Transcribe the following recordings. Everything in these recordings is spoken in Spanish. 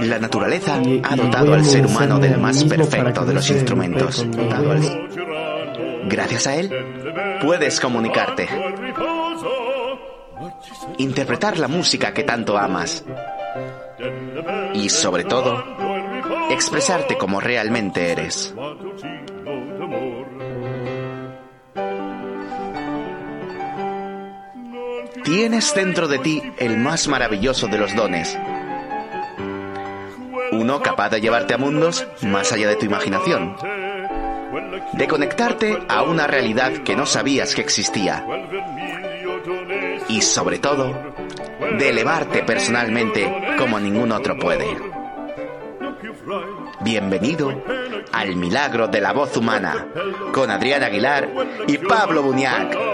La naturaleza ha dotado al ser humano del más perfecto de los instrumentos. Gracias a él, puedes comunicarte, interpretar la música que tanto amas y, sobre todo, expresarte como realmente eres. Tienes dentro de ti el más maravilloso de los dones. Uno capaz de llevarte a mundos más allá de tu imaginación. De conectarte a una realidad que no sabías que existía. Y sobre todo, de elevarte personalmente como ningún otro puede. Bienvenido al milagro de la voz humana, con Adrián Aguilar y Pablo Buñac.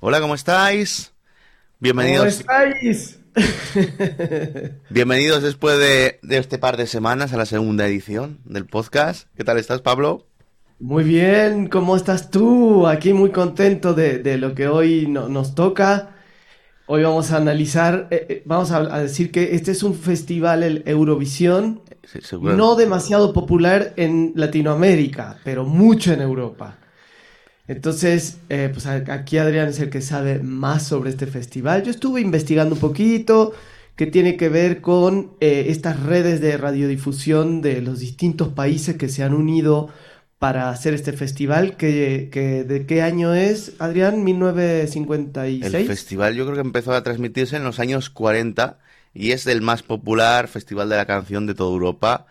Hola, ¿cómo estáis? ¿Cómo Bienvenidos, estáis? bienvenidos después de, de este par de semanas a la segunda edición del podcast. ¿Qué tal estás, Pablo? Muy bien, ¿cómo estás tú? Aquí muy contento de, de lo que hoy no- nos toca. Hoy vamos a analizar, eh, eh, vamos a, a decir que este es un festival, el Eurovisión, Sí, no demasiado popular en Latinoamérica, pero mucho en Europa. Entonces, eh, pues aquí Adrián es el que sabe más sobre este festival. Yo estuve investigando un poquito, que tiene que ver con eh, estas redes de radiodifusión de los distintos países que se han unido para hacer este festival. Que, que- ¿De qué año es, Adrián? El ¿1956? festival yo creo que empezó a transmitirse en los años 40 y es el más popular festival de la canción de toda Europa,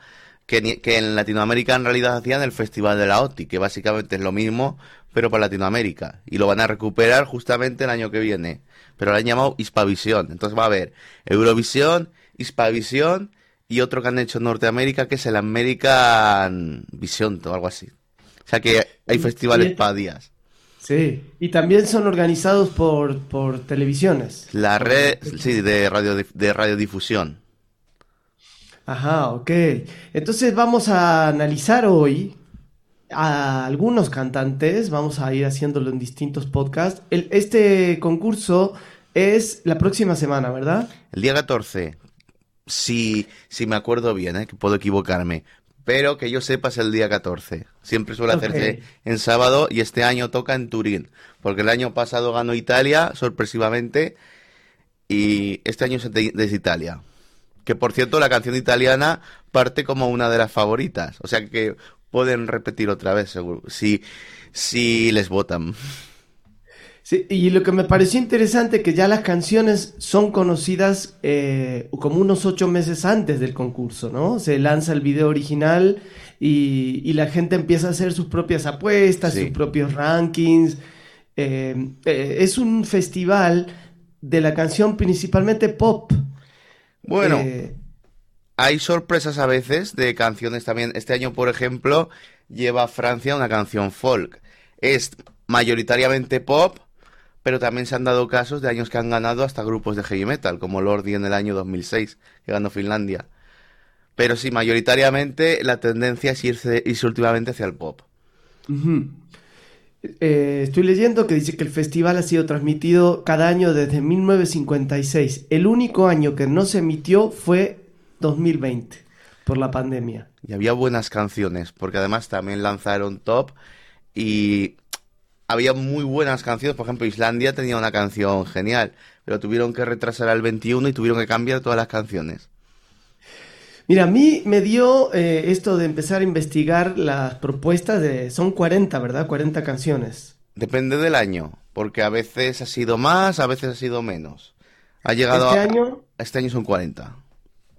que, que en Latinoamérica en realidad hacían el Festival de la OTI, que básicamente es lo mismo, pero para Latinoamérica. Y lo van a recuperar justamente el año que viene. Pero lo han llamado Hispavisión. Entonces va a haber Eurovisión, Hispavisión y otro que han hecho en Norteamérica, que es el American Vision o algo así. O sea que hay festivales para días. Sí, y también son organizados por, por televisiones. La red, sí, de radio de radiodifusión. Ajá, ok. Entonces vamos a analizar hoy a algunos cantantes, vamos a ir haciéndolo en distintos podcasts. El- este concurso es la próxima semana, ¿verdad? El día 14, si, si me acuerdo bien, ¿eh? que puedo equivocarme, pero que yo sepa es el día 14. Siempre suele Ok. hacerse en sábado y este año toca en Turín, porque el año pasado ganó Italia, sorpresivamente, y este año es de- desde Italia. Que por cierto, la canción italiana parte como una de las favoritas, o sea que pueden repetir otra vez, seguro, si, si les votan. Sí, y lo que me pareció interesante que ya las canciones son conocidas eh, como unos ocho meses antes del concurso, ¿no? Se lanza el video original y, y la gente empieza a hacer sus propias apuestas, Sí. sus propios rankings. Eh, eh, es un festival de la canción principalmente pop. Bueno. Eh, Hay sorpresas a veces de canciones también. Este año, por ejemplo, lleva Francia una canción folk. Es mayoritariamente pop, pero también se han dado casos de años que han ganado hasta grupos de heavy metal, como Lordi en el año 2006, que ganó Finlandia. Pero sí, mayoritariamente la tendencia es irse, irse últimamente hacia el pop. Eh, estoy leyendo que dice que el festival ha sido transmitido cada año desde 1956. El único año que no se emitió fue 2020 por la pandemia. Y había buenas canciones, porque además también lanzaron top y había muy buenas canciones. Por ejemplo, Islandia tenía una canción genial, pero tuvieron que retrasar al 21 y tuvieron que cambiar todas las canciones. Mira, a mí me dio eh, esto de empezar a investigar las propuestas de... Son 40, ¿verdad? 40 canciones. Depende del año, porque a veces ha sido más, a veces ha sido menos. Ha llegado Este a- año, Este año son 40.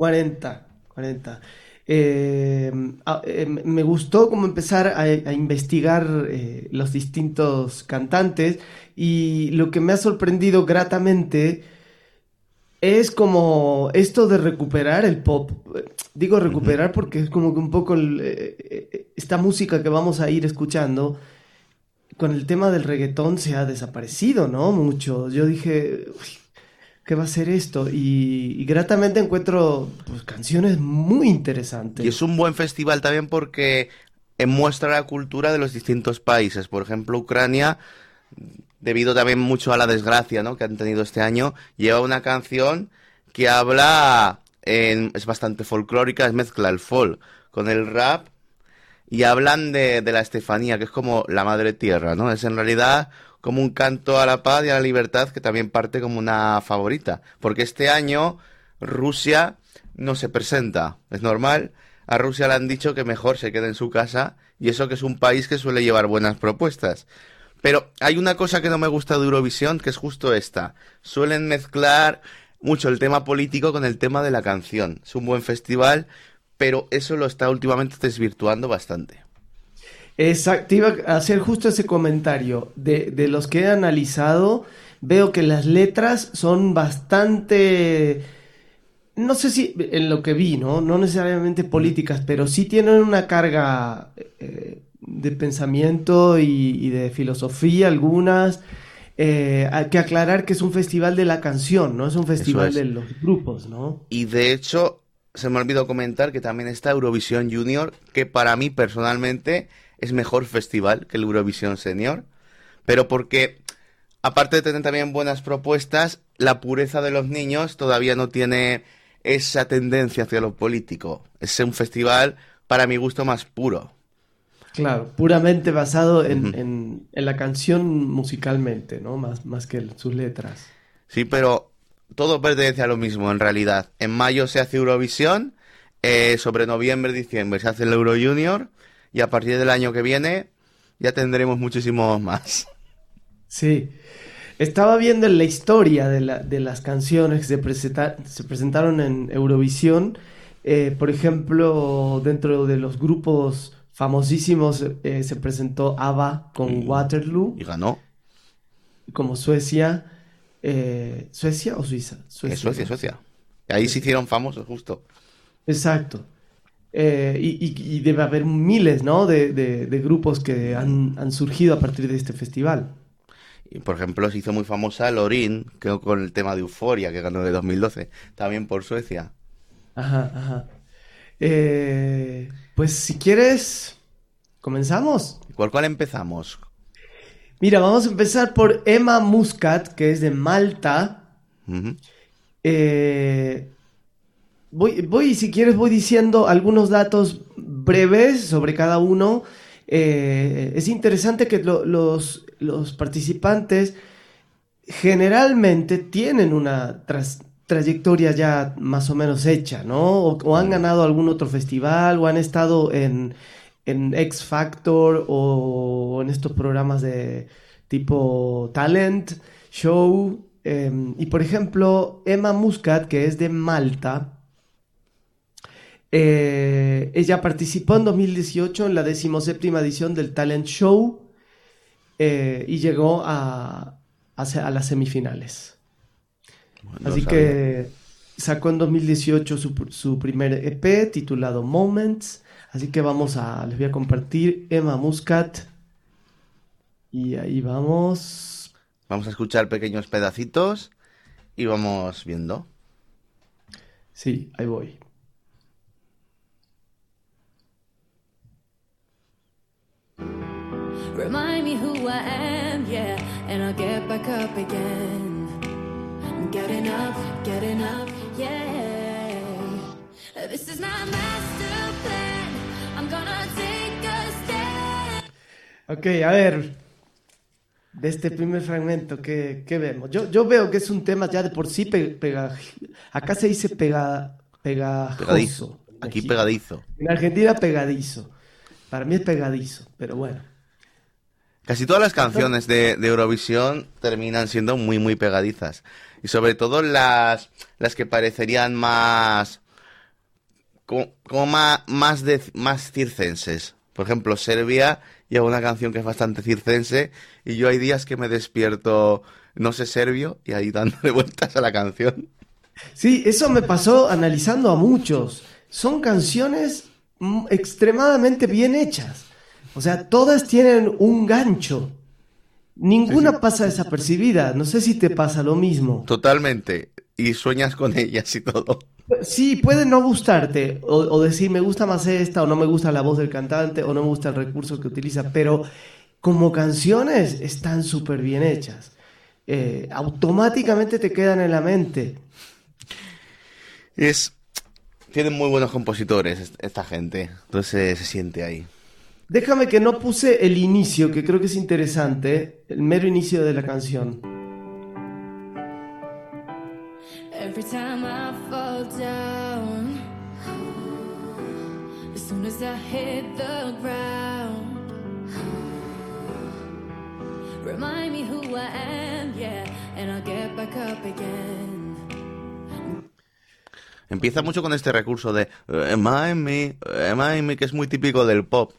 40. 40. Eh, a- eh, me gustó como empezar a, a investigar eh, los distintos cantantes y lo que me ha sorprendido gratamente es como esto de recuperar el pop. Digo recuperar porque es como que un poco el, esta música que vamos a ir escuchando con el tema del reggaetón se ha desaparecido, ¿no? Mucho. Yo dije, "Uy, ¿qué va a ser esto? Y, y gratamente encuentro pues, canciones muy interesantes. Y es un buen festival también porque muestra la cultura de los distintos países. Por ejemplo, Ucrania debido también mucho a la desgracia ¿no? que han tenido este año, lleva una canción que habla, en, es bastante folclórica, es mezcla el folk con el rap y hablan de, de la Estefanía, que es como la madre tierra, ¿no? Es en realidad como un canto a la paz y a la libertad que también parte como una favorita, porque este año Rusia no se presenta, es normal, a Rusia le han dicho que mejor se quede en su casa y eso que es un país que suele llevar buenas propuestas. Pero hay una cosa que no me gusta de Eurovisión, que es justo esta. Suelen mezclar mucho el tema político con el tema de la canción. Es un buen festival, pero eso lo está últimamente desvirtuando bastante. Exacto, iba a hacer justo ese comentario. De, de los que he analizado, veo que las letras son bastante no sé si en lo que vi, ¿no? No necesariamente políticas, pero sí tienen una carga eh, de pensamiento y, de filosofía algunas. Eh, hay que aclarar que es un festival de la canción, no es un festival de los grupos, ¿no? Y de hecho, se me olvidó comentar que también está Eurovisión Junior, que para mí personalmente es mejor festival que el Eurovisión Senior, pero porque aparte de tener también buenas propuestas, la pureza de los niños todavía no tiene esa tendencia hacia lo político. Es un festival, para mi gusto, más puro. Claro, puramente basado en, la canción musicalmente, ¿no? Más, más que en sus letras. Sí, pero todo pertenece a lo mismo en realidad. En mayo se hace Eurovisión, eh, sobre noviembre, diciembre se hace el Euro Junior y a partir del año que viene ya tendremos muchísimos más. Sí, estaba viendo la historia de, las canciones que se, presentaron en Eurovisión. Eh, por ejemplo, dentro de los grupos famosísimos eh, se presentó ABBA con Waterloo. Y ganó. Como Suecia. Eh, ¿Suecia o Suiza? Suecia, Suecia. Suecia. Ahí se hicieron famosos, justo. Exacto. Y, debe haber miles, ¿no? De, grupos que han, han surgido a partir de este festival. Por ejemplo, se hizo muy famosa Lorin, que con el tema de Euforia, que ganó de 2012, también por Suecia. Ajá, ajá. Eh, pues si quieres, comenzamos. ¿Cuál, cuál empezamos? Mira, vamos a empezar por Emma Muscat, que es de Malta. Eh, voy, voy, si quieres, voy diciendo algunos datos breves sobre cada uno. Eh, es interesante que los, los participantes generalmente tienen una trayectoria ya más o menos hecha, ¿no? O, han ganado algún otro festival o han estado en, en X Factor o en estos programas de tipo talent, show. Em, y por ejemplo, Emma Muscat, que es de Malta, eh, ella participó en 2018 en la decimoséptima edición del Talent Show eh, y llegó a, a, las semifinales. Así que sacó en 2018 su, su, primer EP titulado Moments. Así que vamos a, les voy a compartir Emma Muscat. Y ahí vamos. Vamos a escuchar pequeños pedacitos y vamos viendo. Sí, ahí voy. Remind me who I am, yeah, and I'll get back up again. getting up, getting up, yeah. This is my master plan. I'm gonna take a stand. Ok, a ver. De este primer fragmento, ¿qué, qué vemos? Yo, yo, veo que es un tema ya de por sí pega, acá se dice pega, pegajoso. Pegadizo. Aquí pegadizo. En Argentina pegadizo. Para mí es pegadizo, pero bueno. Casi todas las canciones de, Eurovisión terminan siendo muy, muy pegadizas. Y sobre todo las, las que parecerían más. como, más, más, de, más circenses. Por ejemplo, Serbia lleva una canción que es bastante circense. Y yo hay días que me despierto, no sé serbio, y ahí dándole vueltas a la canción. Sí, eso me pasó analizando a muchos. Son canciones extremadamente bien hechas. O sea, todas tienen un gancho. Ninguna pasa desapercibida. No sé si te pasa lo mismo. Totalmente. Y sueñas con ellas y todo. Sí, puede no gustarte. O, decir, me gusta más esta, o no me gusta la voz del cantante, o no me gusta el recurso que utiliza. Pero como canciones están súper bien hechas. Eh, automáticamente te quedan en la mente. Es. Tienen muy buenos compositores esta gente. Entonces se siente ahí. Déjame que no puse el inicio, que creo que es interesante, el mero inicio de la canción. Every time I fall down, as soon as I hit the ground, remind me who I am, yeah, and I'll get back up again. Empieza mucho con este recurso de Remind me, remind me, que es muy típico del pop.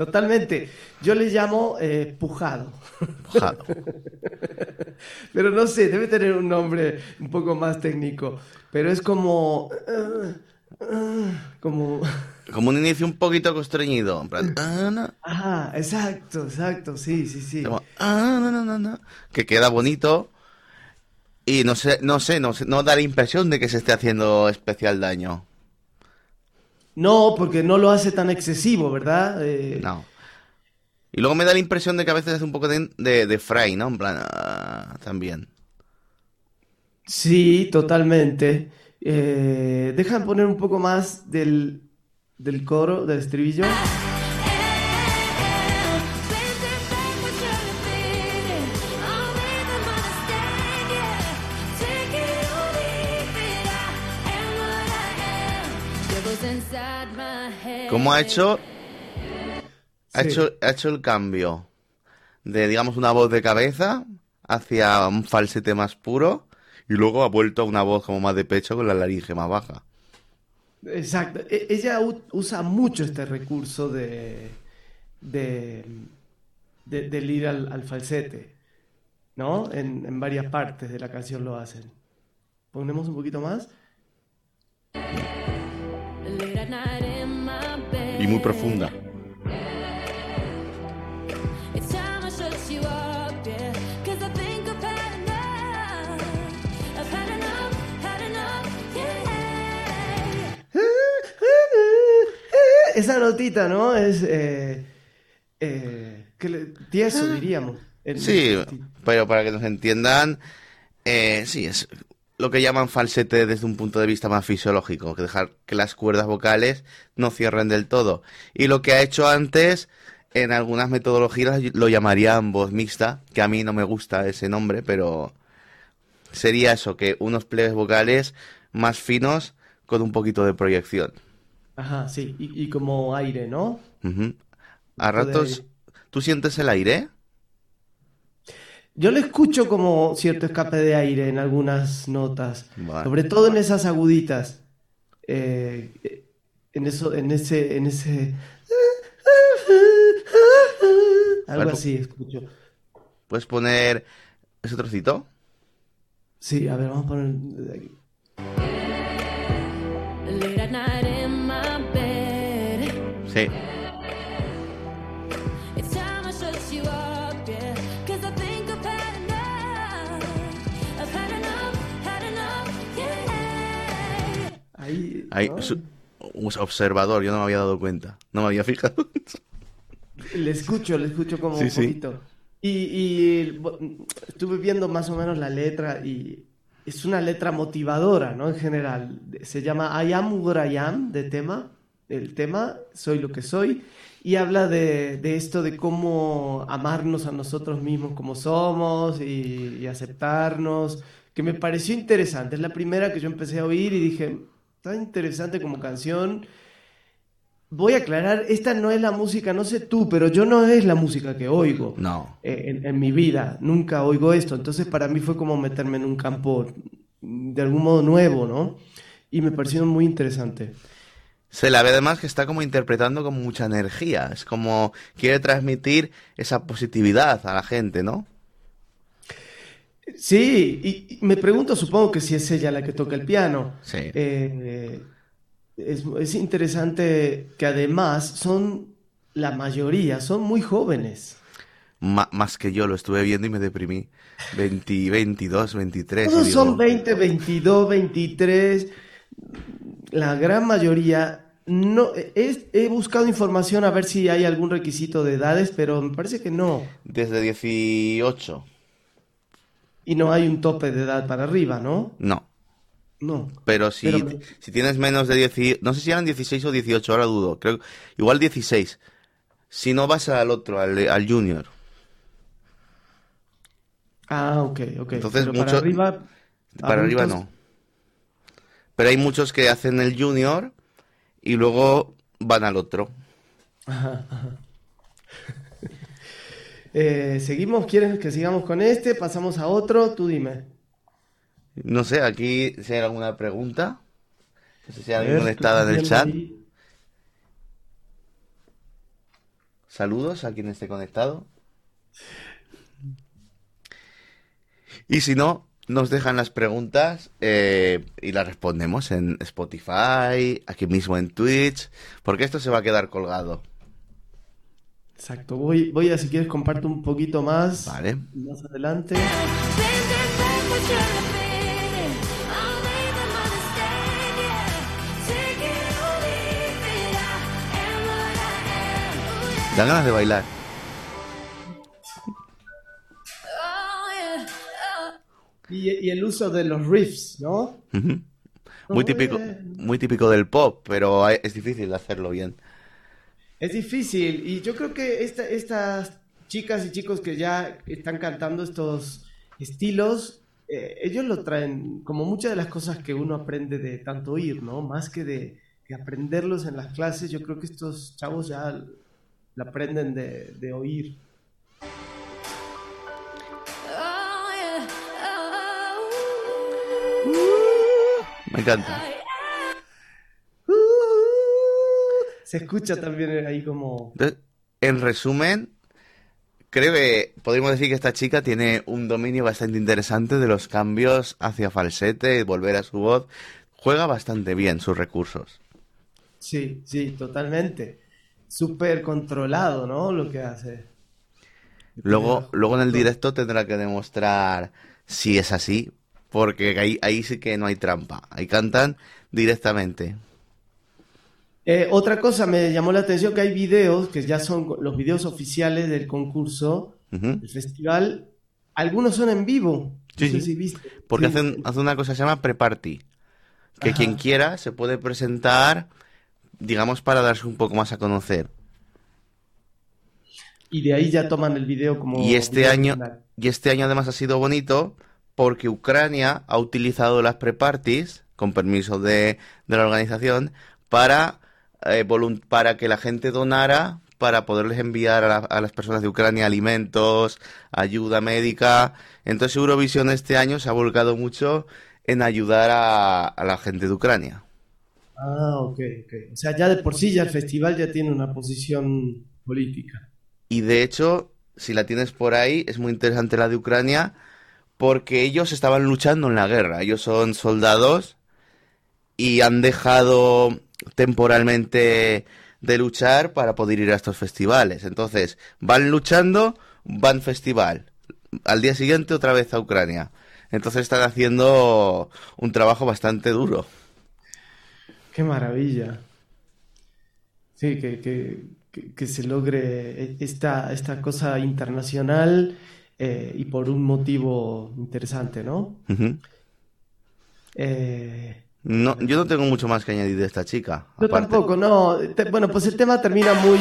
Totalmente. Yo le llamo eh, pujado. Pujado. Pero no sé, debe tener un nombre un poco más técnico. Pero es como. como. Como un inicio un poquito constreñido. En plan, Ajá, exacto, exacto. Sí, sí, sí. que queda bonito. Y no sé, no sé, no, no da la impresión de que se esté haciendo especial daño. No, porque no lo hace tan excesivo, ¿verdad? Eh, no. Y luego me da la impresión de que a veces hace un poco de, de, fray, ¿no? En plan, ah, también. Sí, totalmente. Eh, dejan poner un poco más del, del coro, del estribillo. ¿Cómo ha hecho, ha hecho, ha hecho el cambio de, digamos, una voz de cabeza hacia un falsete más puro y luego ha vuelto a una voz como más de pecho con la laringe más baja? Exacto. E, ella usa mucho este recurso de, de, del ir al, falsete, ¿no? En, en varias partes de la canción lo hacen. Ponemos un poquito más y muy profunda. Esa notita, ¿no? Es eh, eh, tieso, diríamos. Sí, pero para que nos entiendan, eh, sí, es lo que llaman falsete desde un punto de vista más fisiológico, que dejar que las cuerdas vocales no cierren del todo. Y lo que ha hecho antes, en algunas metodologías lo llamarían voz mixta, que a mí no me gusta ese nombre, pero sería eso, que unos pliegues vocales más finos con un poquito de proyección. Ajá, sí, y, como aire, ¿no? A ratos, ¿tú sientes el aire? Yo le escucho como cierto escape de aire en algunas notas, sobre todo en esas aguditas. Eh, en eso, en ese, en ese. Algo así escucho. ¿Puedes poner ese trocito? Sí, a ver, vamos a poner desde aquí. Sí. Hay un observador, yo no me había dado cuenta, no me había fijado. Le escucho, le escucho como un poquito. Y, estuve viendo más o menos la letra y es una letra motivadora, ¿no? En general. Se llama I am what I am, de tema. El tema, soy lo que soy. Y habla de, esto de cómo amarnos a nosotros mismos como somos y, y aceptarnos, que me pareció interesante. Es la primera que yo empecé a oír y dije, Está interesante como canción. Voy a aclarar, esta no es la música, no sé tú, pero yo no es la música que oigo. No. Eh, en, mi vida, nunca oigo esto. Entonces para mí fue como meterme en un campo de algún modo nuevo, ¿no? Y me pareció muy interesante. Se la ve además que está como interpretando con mucha energía. Es como quiere transmitir esa positividad a la gente, ¿no? Sí, y, me pregunto, supongo que si es ella la que toca el piano. Sí. Eh, es, interesante que además son, la mayoría, son muy jóvenes. más que yo, lo estuve viendo y me deprimí. 20, 22, 23. Todos son 20, 22, 23. La gran mayoría no, he, he buscado información a ver si hay algún requisito de edades, pero me parece que no. Desde 18. Y no hay un tope de edad para arriba, ¿no? No. No. Pero si, Pero- si tienes menos de 10, no sé si eran 16 o 18, ahora dudo. Creo igual 16. Si no vas al otro, al, al junior. Ah, ok, ok. Entonces, Pero mucho- para arriba. Para arriba no. Pero hay muchos que hacen el junior y luego van al otro. Ajá, ajá. Eh, ¿seguimos? ¿Quieres que sigamos con este? ¿Pasamos a otro? Tú dime. No sé, aquí si hay alguna pregunta. No sé si hay alguien conectada en el chat. ahí. Saludos a quien esté conectado. Y si no, nos dejan las preguntas eh, y las respondemos en Spotify, aquí mismo en Twitch, porque esto se va a quedar colgado. Exacto. Voy, voy a, si quieres, comparto un poquito más. Vale. Más adelante. Dan ganas de bailar. Y, y el uso de los riffs, ¿no? Muy típico, muy típico del pop, pero es difícil hacerlo bien. Es difícil. Y yo creo que esta- estas chicas y chicos que ya están cantando estos estilos, eh, ellos lo traen como muchas de las cosas que uno aprende de tanto oír, ¿no? Más que de, aprenderlos en las clases, yo creo que estos chavos ya la aprenden de, de oír. Me encanta. Uh, se escucha también ahí como... Entonces, en resumen, creo que podríamos decir que esta chica tiene un dominio bastante interesante de los cambios hacia falsete, volver a su voz. Juega bastante bien sus recursos. Sí, sí, totalmente. Súper controlado, ¿no? Lo que hace. Luego, luego en el directo tendrá que demostrar si es así, porque ahí, ahí sí que no hay trampa. Ahí cantan directamente. Eh, otra cosa me llamó la atención que hay videos que ya son los videos oficiales del concurso, del festival. Algunos son en vivo. Sí, no sé si viste. Porque Sí. hacen, hacen una cosa que se llama pre-party. Que Ajá. quien quiera se puede presentar, digamos, para darse un poco más a conocer. Y de ahí ya toman el video como. Y este año, y este año además ha sido bonito porque Ucrania ha utilizado las pre-parties, con permiso de, de la organización, para, eh, para que la gente donara para poderles enviar a, la- a las personas de Ucrania alimentos, ayuda médica. Entonces Eurovisión este año se ha volcado mucho en ayudar a, a la gente de Ucrania. Ah, ok, ok. O sea, ya de por sí ya el festival ya tiene una posición política. Y de hecho, si la tienes por ahí, es muy interesante la de Ucrania, porque ellos estaban luchando en la guerra. Ellos son soldados y han dejado temporalmente de luchar para poder ir a estos festivales. Entonces, van luchando, van festival. Al día siguiente otra vez a Ucrania. Entonces están haciendo un trabajo bastante duro. Qué maravilla. Sí, que, que, que, que se logre esta, esta cosa internacional eh, y por un motivo interesante, ¿no? Eh, No, yo no tengo mucho más que añadir de esta chica. yo aparte. tampoco, no. Te- bueno, pues el tema termina muy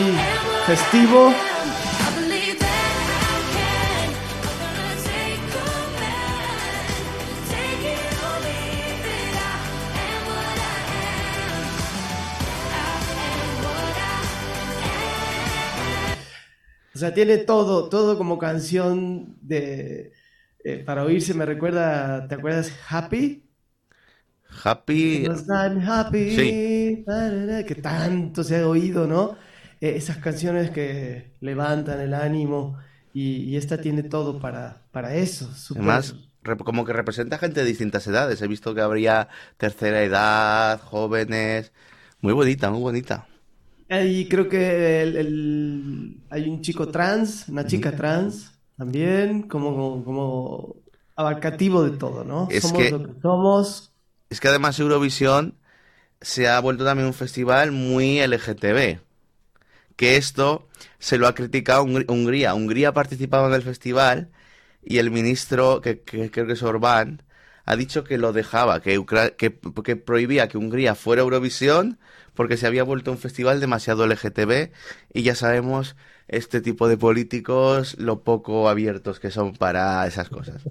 festivo. O sea, tiene todo, todo como canción de eh, para oírse. Me recuerda, ¿te acuerdas Happy? Happy. I'm happy, Sí. que tanto se ha oído, ¿no? Eh, esas canciones que levantan el ánimo y, y esta tiene todo para, para eso. súper- Además, como que representa gente de distintas edades. He visto que habría tercera edad, jóvenes. Muy bonita, muy bonita. Y creo que el- el- hay un chico trans, una chica trans también, como, como abarcativo de todo, ¿no? Es somos que- lo que somos. Es que además Eurovisión se ha vuelto también un festival muy LGTB. Que esto se lo ha criticado Hungría. Hungría ha participado en el festival y el ministro, que, creo que es Orbán, ha dicho que lo dejaba, que, que, prohibía que Hungría fuera Eurovisión porque se había vuelto un festival demasiado LGTB y ya sabemos este tipo de políticos lo poco abiertos que son para esas cosas.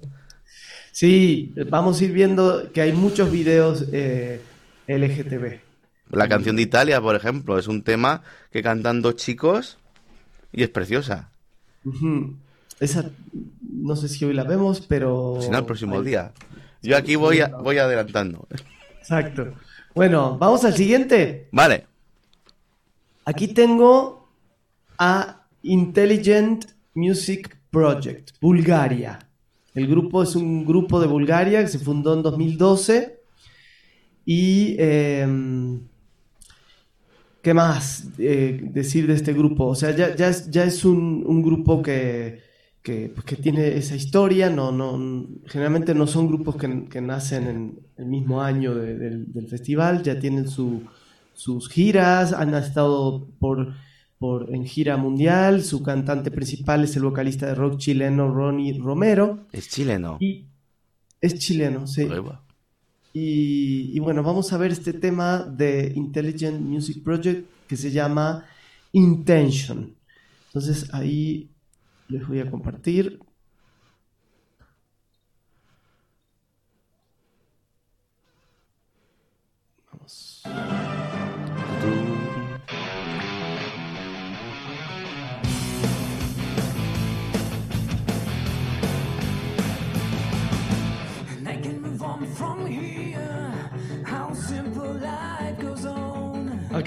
Sí, vamos a ir viendo que hay muchos videos eh, LGTB. La canción de Italia, por ejemplo, es un tema que cantan dos chicos y es preciosa. Esa, no sé si hoy la vemos, pero... Si no, el próximo día. Yo aquí voy, voy adelantando. Exacto. Bueno, vamos al siguiente. Vale. Aquí tengo a Intelligent Music Project, Bulgaria. El grupo es un grupo de Bulgaria que se fundó en 2012 y em, ¿qué más eh, decir de este grupo? O sea, ya, es un, grupo que, pues, que, tiene esa historia, no, no, generalmente no son grupos que, nacen en el mismo año del festival, ya tienen sus giras, han estado por por, en gira mundial. Su cantante principal es el vocalista de rock chileno Ronnie Romero. Es chileno. Y es chileno, sí. Y, y, bueno, vamos a ver este tema de Intelligent Music Project que se llama Intention. Entonces ahí les voy a compartir.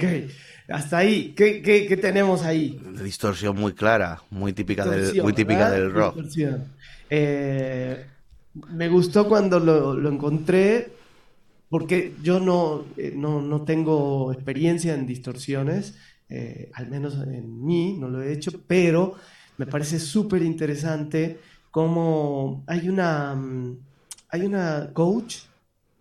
Ok, hasta ahí. ¿Qué, tenemos ahí? Distorsión muy clara, muy típica, del, muy típica del rock. Eh, me gustó cuando lo, encontré porque yo no, eh, no, no, tengo experiencia en distorsiones, eh, al menos en mí no lo he hecho, pero me parece súper interesante cómo hay una, mm, hay una coach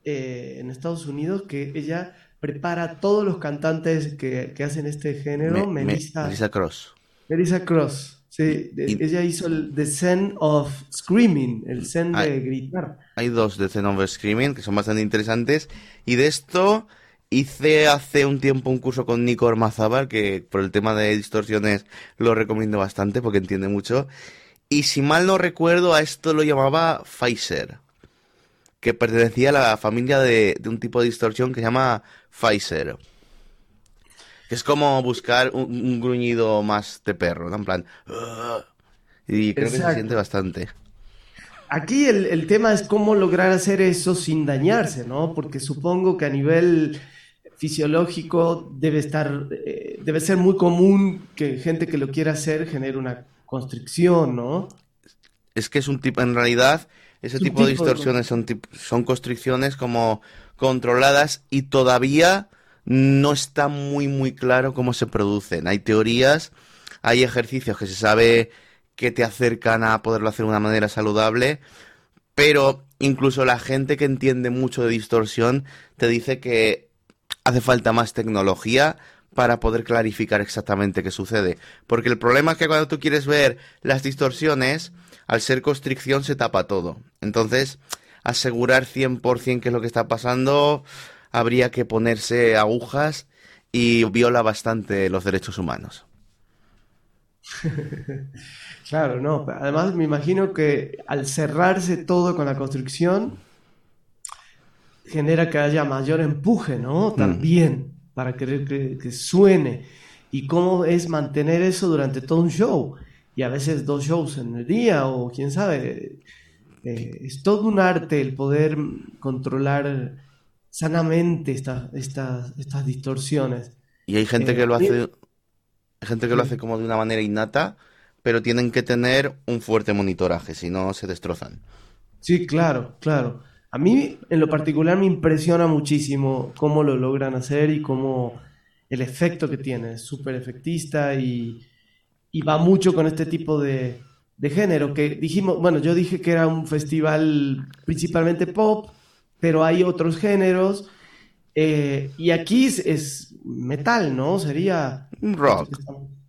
en Estados Unidos que ella prepara a todos los cantantes que, hacen este género. Melissa, Cross. Melissa Cross. Sí, ella hizo el The Zen of Screaming, el Zen de gritar. Hay dos de Zen of Screaming que son bastante interesantes. Y de esto hice hace un tiempo un curso con Nico Ormazábal, que por el tema de distorsiones lo recomiendo bastante porque entiende mucho. Y si mal no recuerdo, a esto lo llamaba Pfizer que pertenecía a la familia de, un tipo de distorsión que se llama Pfizer. Que es como buscar un, gruñido más de perro, ¿no? En plan... y creo que se siente bastante. Aquí el, tema es cómo lograr hacer eso sin dañarse, ¿no? Porque supongo que a nivel fisiológico debe estar, eh, debe ser muy común que gente que lo quiera hacer genere una constricción, ¿no? Es que es un tipo, en realidad, ese tipo, de distorsiones son, son constricciones como controladas y todavía no está muy muy claro cómo se producen. Hay teorías, hay ejercicios que se sabe que te acercan a poderlo hacer de una manera saludable, pero incluso la gente que entiende mucho de distorsión te dice que hace falta más tecnología para poder clarificar exactamente qué sucede. Porque el problema es que cuando tú quieres ver las distorsiones, al ser constricción se tapa todo. Entonces, asegurar 100% qué es lo que está pasando, habría que ponerse agujas y viola bastante los derechos humanos. claro, no. Además, me imagino que al cerrarse todo con la construcción, genera que haya mayor empuje, ¿no? Mm. También, para que, que suene. ¿Y cómo es mantener eso durante todo un show? Y a veces dos shows en el día o quién sabe. Eh, es todo un arte el poder controlar sanamente estas estas distorsiones. Y hay gente que lo eh, hace, hay gente que lo hace como de una manera innata, pero tienen que tener un fuerte monitoraje, si no se destrozan. Sí, claro, claro. A mí en lo particular me impresiona muchísimo cómo lo logran hacer y cómo el efecto que tiene. Es súper efectista y, y va mucho con este tipo de, género, que dijimos, bueno, yo dije que era un festival principalmente pop, pero hay otros géneros Eh, y aquí es, metal, ¿no? Sería... Rock.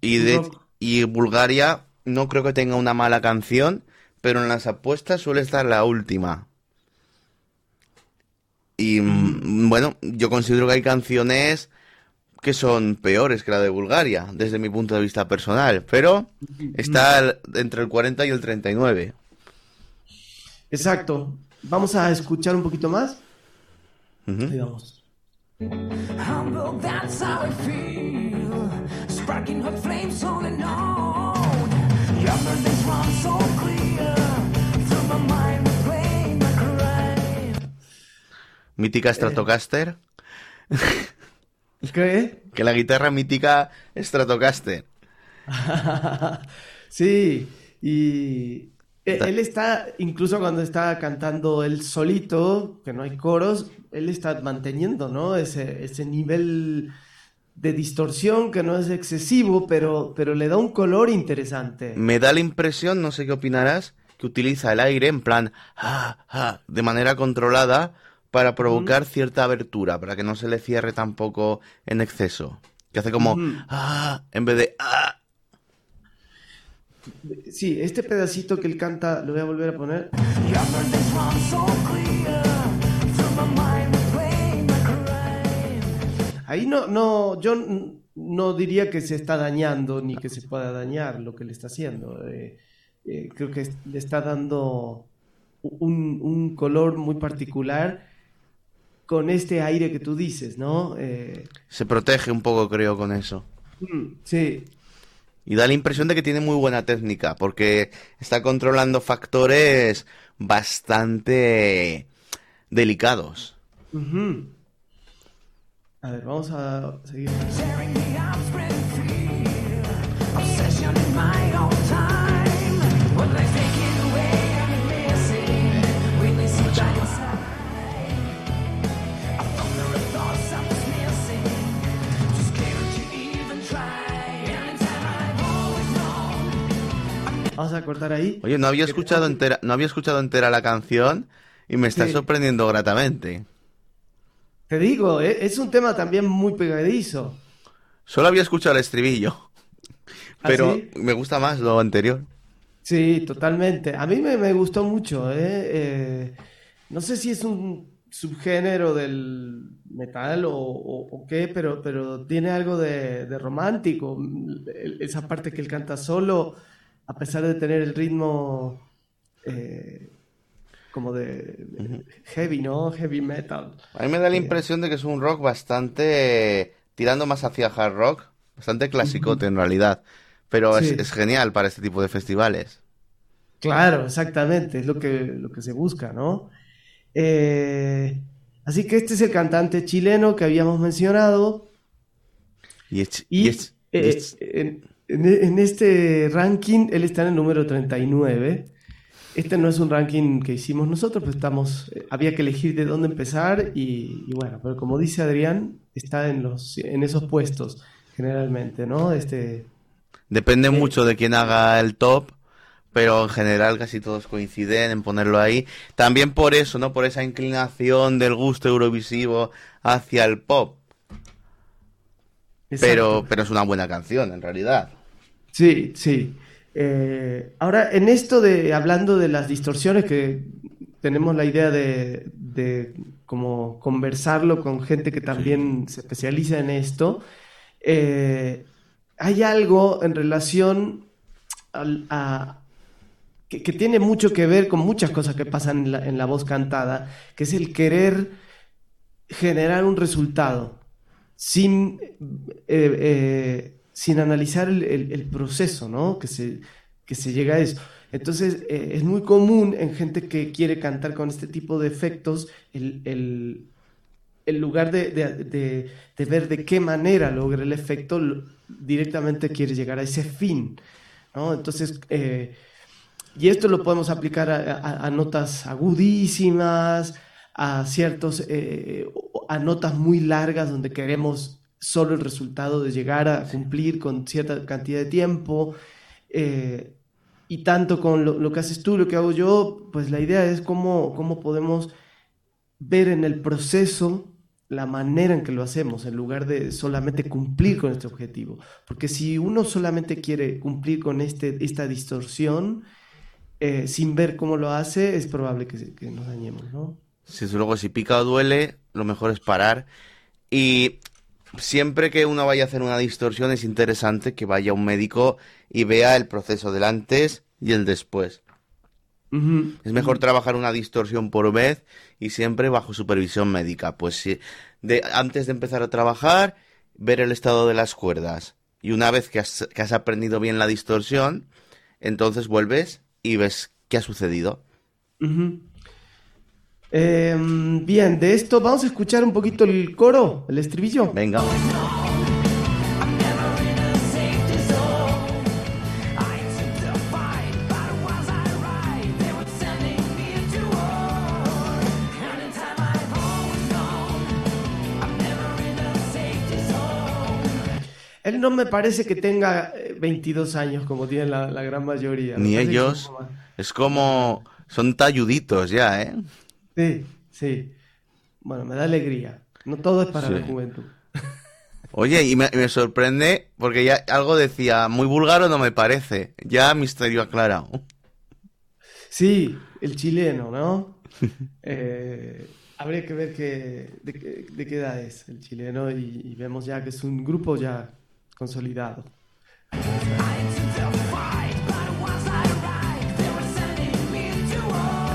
Y, de, y Bulgaria no creo que tenga una mala canción, pero en las apuestas suele estar la última. Y mm, bueno, yo considero que hay canciones que son peores que la de Bulgaria, desde mi punto de vista personal, pero está entre el 40 y el 39. Exacto. Vamos a escuchar un poquito más. Ahí vamos. Mítica Stratocaster. ¿Qué? Que la guitarra mítica Stratocaster. sí, y e, él está, incluso cuando está cantando él solito, que no hay coros, él está manteniendo, ¿no? Ese, ese nivel de distorsión que no es excesivo, pero, pero le da un color interesante. Me da la impresión, no sé qué opinarás, que utiliza el aire en plan, de manera controlada para provocar cierta abertura, para que no se le cierre tampoco en exceso. Que hace como, ah, en vez de, ah, Sí, este pedacito que él canta, lo voy a volver a poner. Ahí no, no, yo no diría que se está dañando ni que se pueda dañar lo que le está haciendo. Eh, eh, creo que le está dando un, color muy particular con este aire que tú dices, ¿no? Eh, se protege un poco, creo, con eso. Mm, sí, y da la impresión de que tiene muy buena técnica, porque está controlando factores bastante delicados. A ver, vamos a seguir. Vamos a cortar ahí. Oye, no había escuchado entera, no había escuchado entera la canción y me está sorprendiendo gratamente. Te digo, eh, es un tema también muy pegadizo. Solo había escuchado el estribillo, ¿Ah, pero me gusta más lo anterior. Sí, totalmente. A mí me, gustó mucho. ¿eh? Eh, no sé si es un subgénero del metal o, qué, pero, pero tiene algo de, de romántico. Esa parte que él canta solo a pesar de tener el ritmo eh, como de, heavy, ¿no? Heavy metal. A mí me da la eh, impresión de que es un rock bastante tirando más hacia hard rock, bastante clasicote en realidad, pero es, genial para este tipo de festivales. Claro, exactamente, es lo que, lo que se busca, ¿no? Eh, así que este es el cantante chileno que habíamos mencionado. Y, es, en, este ranking, él está en el número 39. Este no es un ranking que hicimos nosotros, pues estamos, eh, había que elegir de dónde empezar y, bueno, pero como dice Adrián, está en, los, en esos puestos generalmente, ¿no? Este, Depende eh, mucho de quién haga el top, pero en general casi todos coinciden en ponerlo ahí. También por eso, ¿no? Por esa inclinación del gusto eurovisivo hacia el pop. Pero, pero es una buena canción, en realidad. Sí, sí. Eh, ahora, en esto de hablando de las distorsiones, que tenemos la idea de, de como conversarlo con gente que también se especializa en esto, eh, hay algo en relación a, que, tiene mucho que ver con muchas cosas que pasan en la, en la voz cantada, que es el querer generar un resultado sin eh, sin analizar el, proceso, ¿no? Que se, que se llega a eso. Entonces, eh, es muy común en gente que quiere cantar con este tipo de efectos, el, lugar de, ver de qué manera logra el efecto, directamente quiere llegar a ese fin, ¿no? Entonces, eh, y esto lo podemos aplicar a, notas agudísimas, a ciertos, eh, a notas muy largas donde queremos solo el resultado de llegar a cumplir con cierta cantidad de tiempo. Eh, y tanto con lo, que haces tú, lo que hago yo, pues la idea es cómo, cómo podemos ver en el proceso la manera en que lo hacemos, en lugar de solamente cumplir con este objetivo. Porque si uno solamente quiere cumplir con este, esta distorsión, eh, sin ver cómo lo hace, es probable que, que nos dañemos, ¿no? Si luego si pica o duele, lo mejor es parar. Y siempre que uno vaya a hacer una distorsión es interesante que vaya un médico y vea el proceso del antes y el después. Es mejor trabajar una distorsión por vez y siempre bajo supervisión médica. Pues si de, antes de empezar a trabajar, ver el estado de las cuerdas. Y una vez que has, que has aprendido bien la distorsión, entonces vuelves y ves qué ha sucedido. Em, bien, de esto vamos a escuchar un poquito el coro, el estribillo. Venga. Él no me parece que tenga 22 eh, años como tienen la, gran mayoría. Ni ellos. Es como... Son talluditos ya, ¿eh? Sí, sí. Bueno, me da alegría. No todo es para la juventud. Oye, y me, sorprende porque ya algo decía, muy vulgar o no me parece. Ya misterio aclarado. Sí, el chileno, ¿no? eh, habría que ver qué, de, qué edad es el chileno y vemos ya que es un grupo ya consolidado.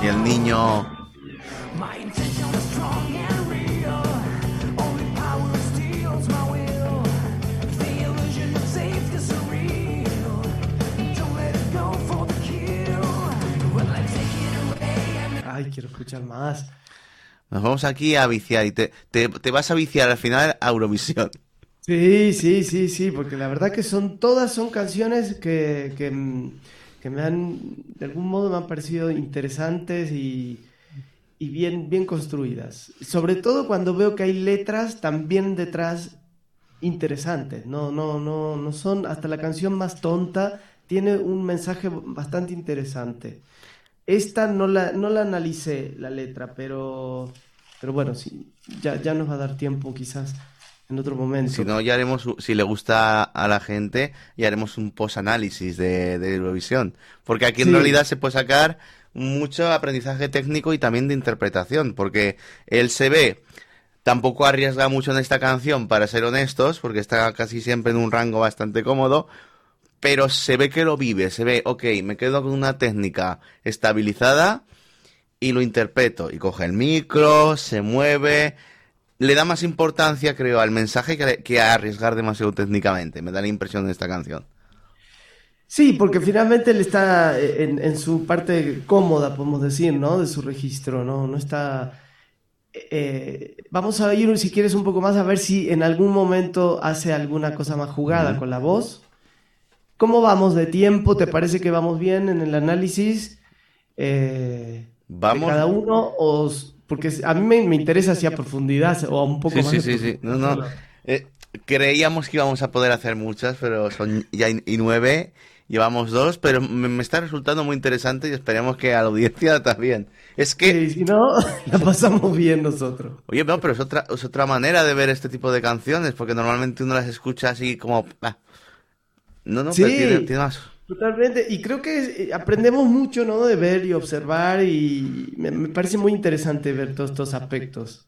Y el niño Ay, quiero escuchar más. Nos vamos aquí a viciar y te, te, te vas a viciar al final a Eurovisión. Sí, sí, sí, sí, porque la verdad que son todas son canciones que, que, me han, de algún modo me han parecido interesantes y, y, bien, bien construidas. Sobre todo cuando veo que hay letras también detrás interesantes. No, no, no, no son, hasta la canción más tonta tiene un mensaje bastante interesante. Esta no la, no la analicé, la letra, pero, pero bueno, sí, ya, ya nos va a dar tiempo quizás en otro momento. Si no, ya haremos, si le gusta a la gente, ya haremos un post-análisis de, de, Eurovisión. Porque aquí en realidad se puede sacar mucho aprendizaje técnico y también de interpretación, porque él se ve, tampoco arriesga mucho en esta canción, para ser honestos, porque está casi siempre en un rango bastante cómodo, pero se ve que lo vive, se ve, ok, me quedo con una técnica estabilizada y lo interpreto. Y coge el micro, se mueve, le da más importancia, creo, al mensaje que, a arriesgar demasiado técnicamente. Me da la impresión de esta canción. Sí, porque finalmente él está en, su parte cómoda, podemos decir, ¿no? De su registro, ¿no? No está... Eh, vamos a ir, si quieres, un poco más a ver si en algún momento hace alguna cosa más jugada con la voz ¿Cómo vamos de tiempo? ¿Te parece que vamos bien en el análisis? Eh, vamos. cada uno, o, porque a mí me, interesa si a profundidad o un poco más. Sí, sí, sí. No, no. Eh, creíamos que íbamos a poder hacer muchas, pero son ya y nueve. Llevamos dos, pero me, está resultando muy interesante y esperemos que a la audiencia también. Es que... si no, la pasamos bien nosotros. Oye, no, pero es otra, es otra manera de ver este tipo de canciones, porque normalmente uno las escucha así como... No, no, sí, tiene, más. Totalmente, y creo que eh, aprendemos mucho, ¿no? De ver y observar y me, parece muy interesante ver todos estos aspectos.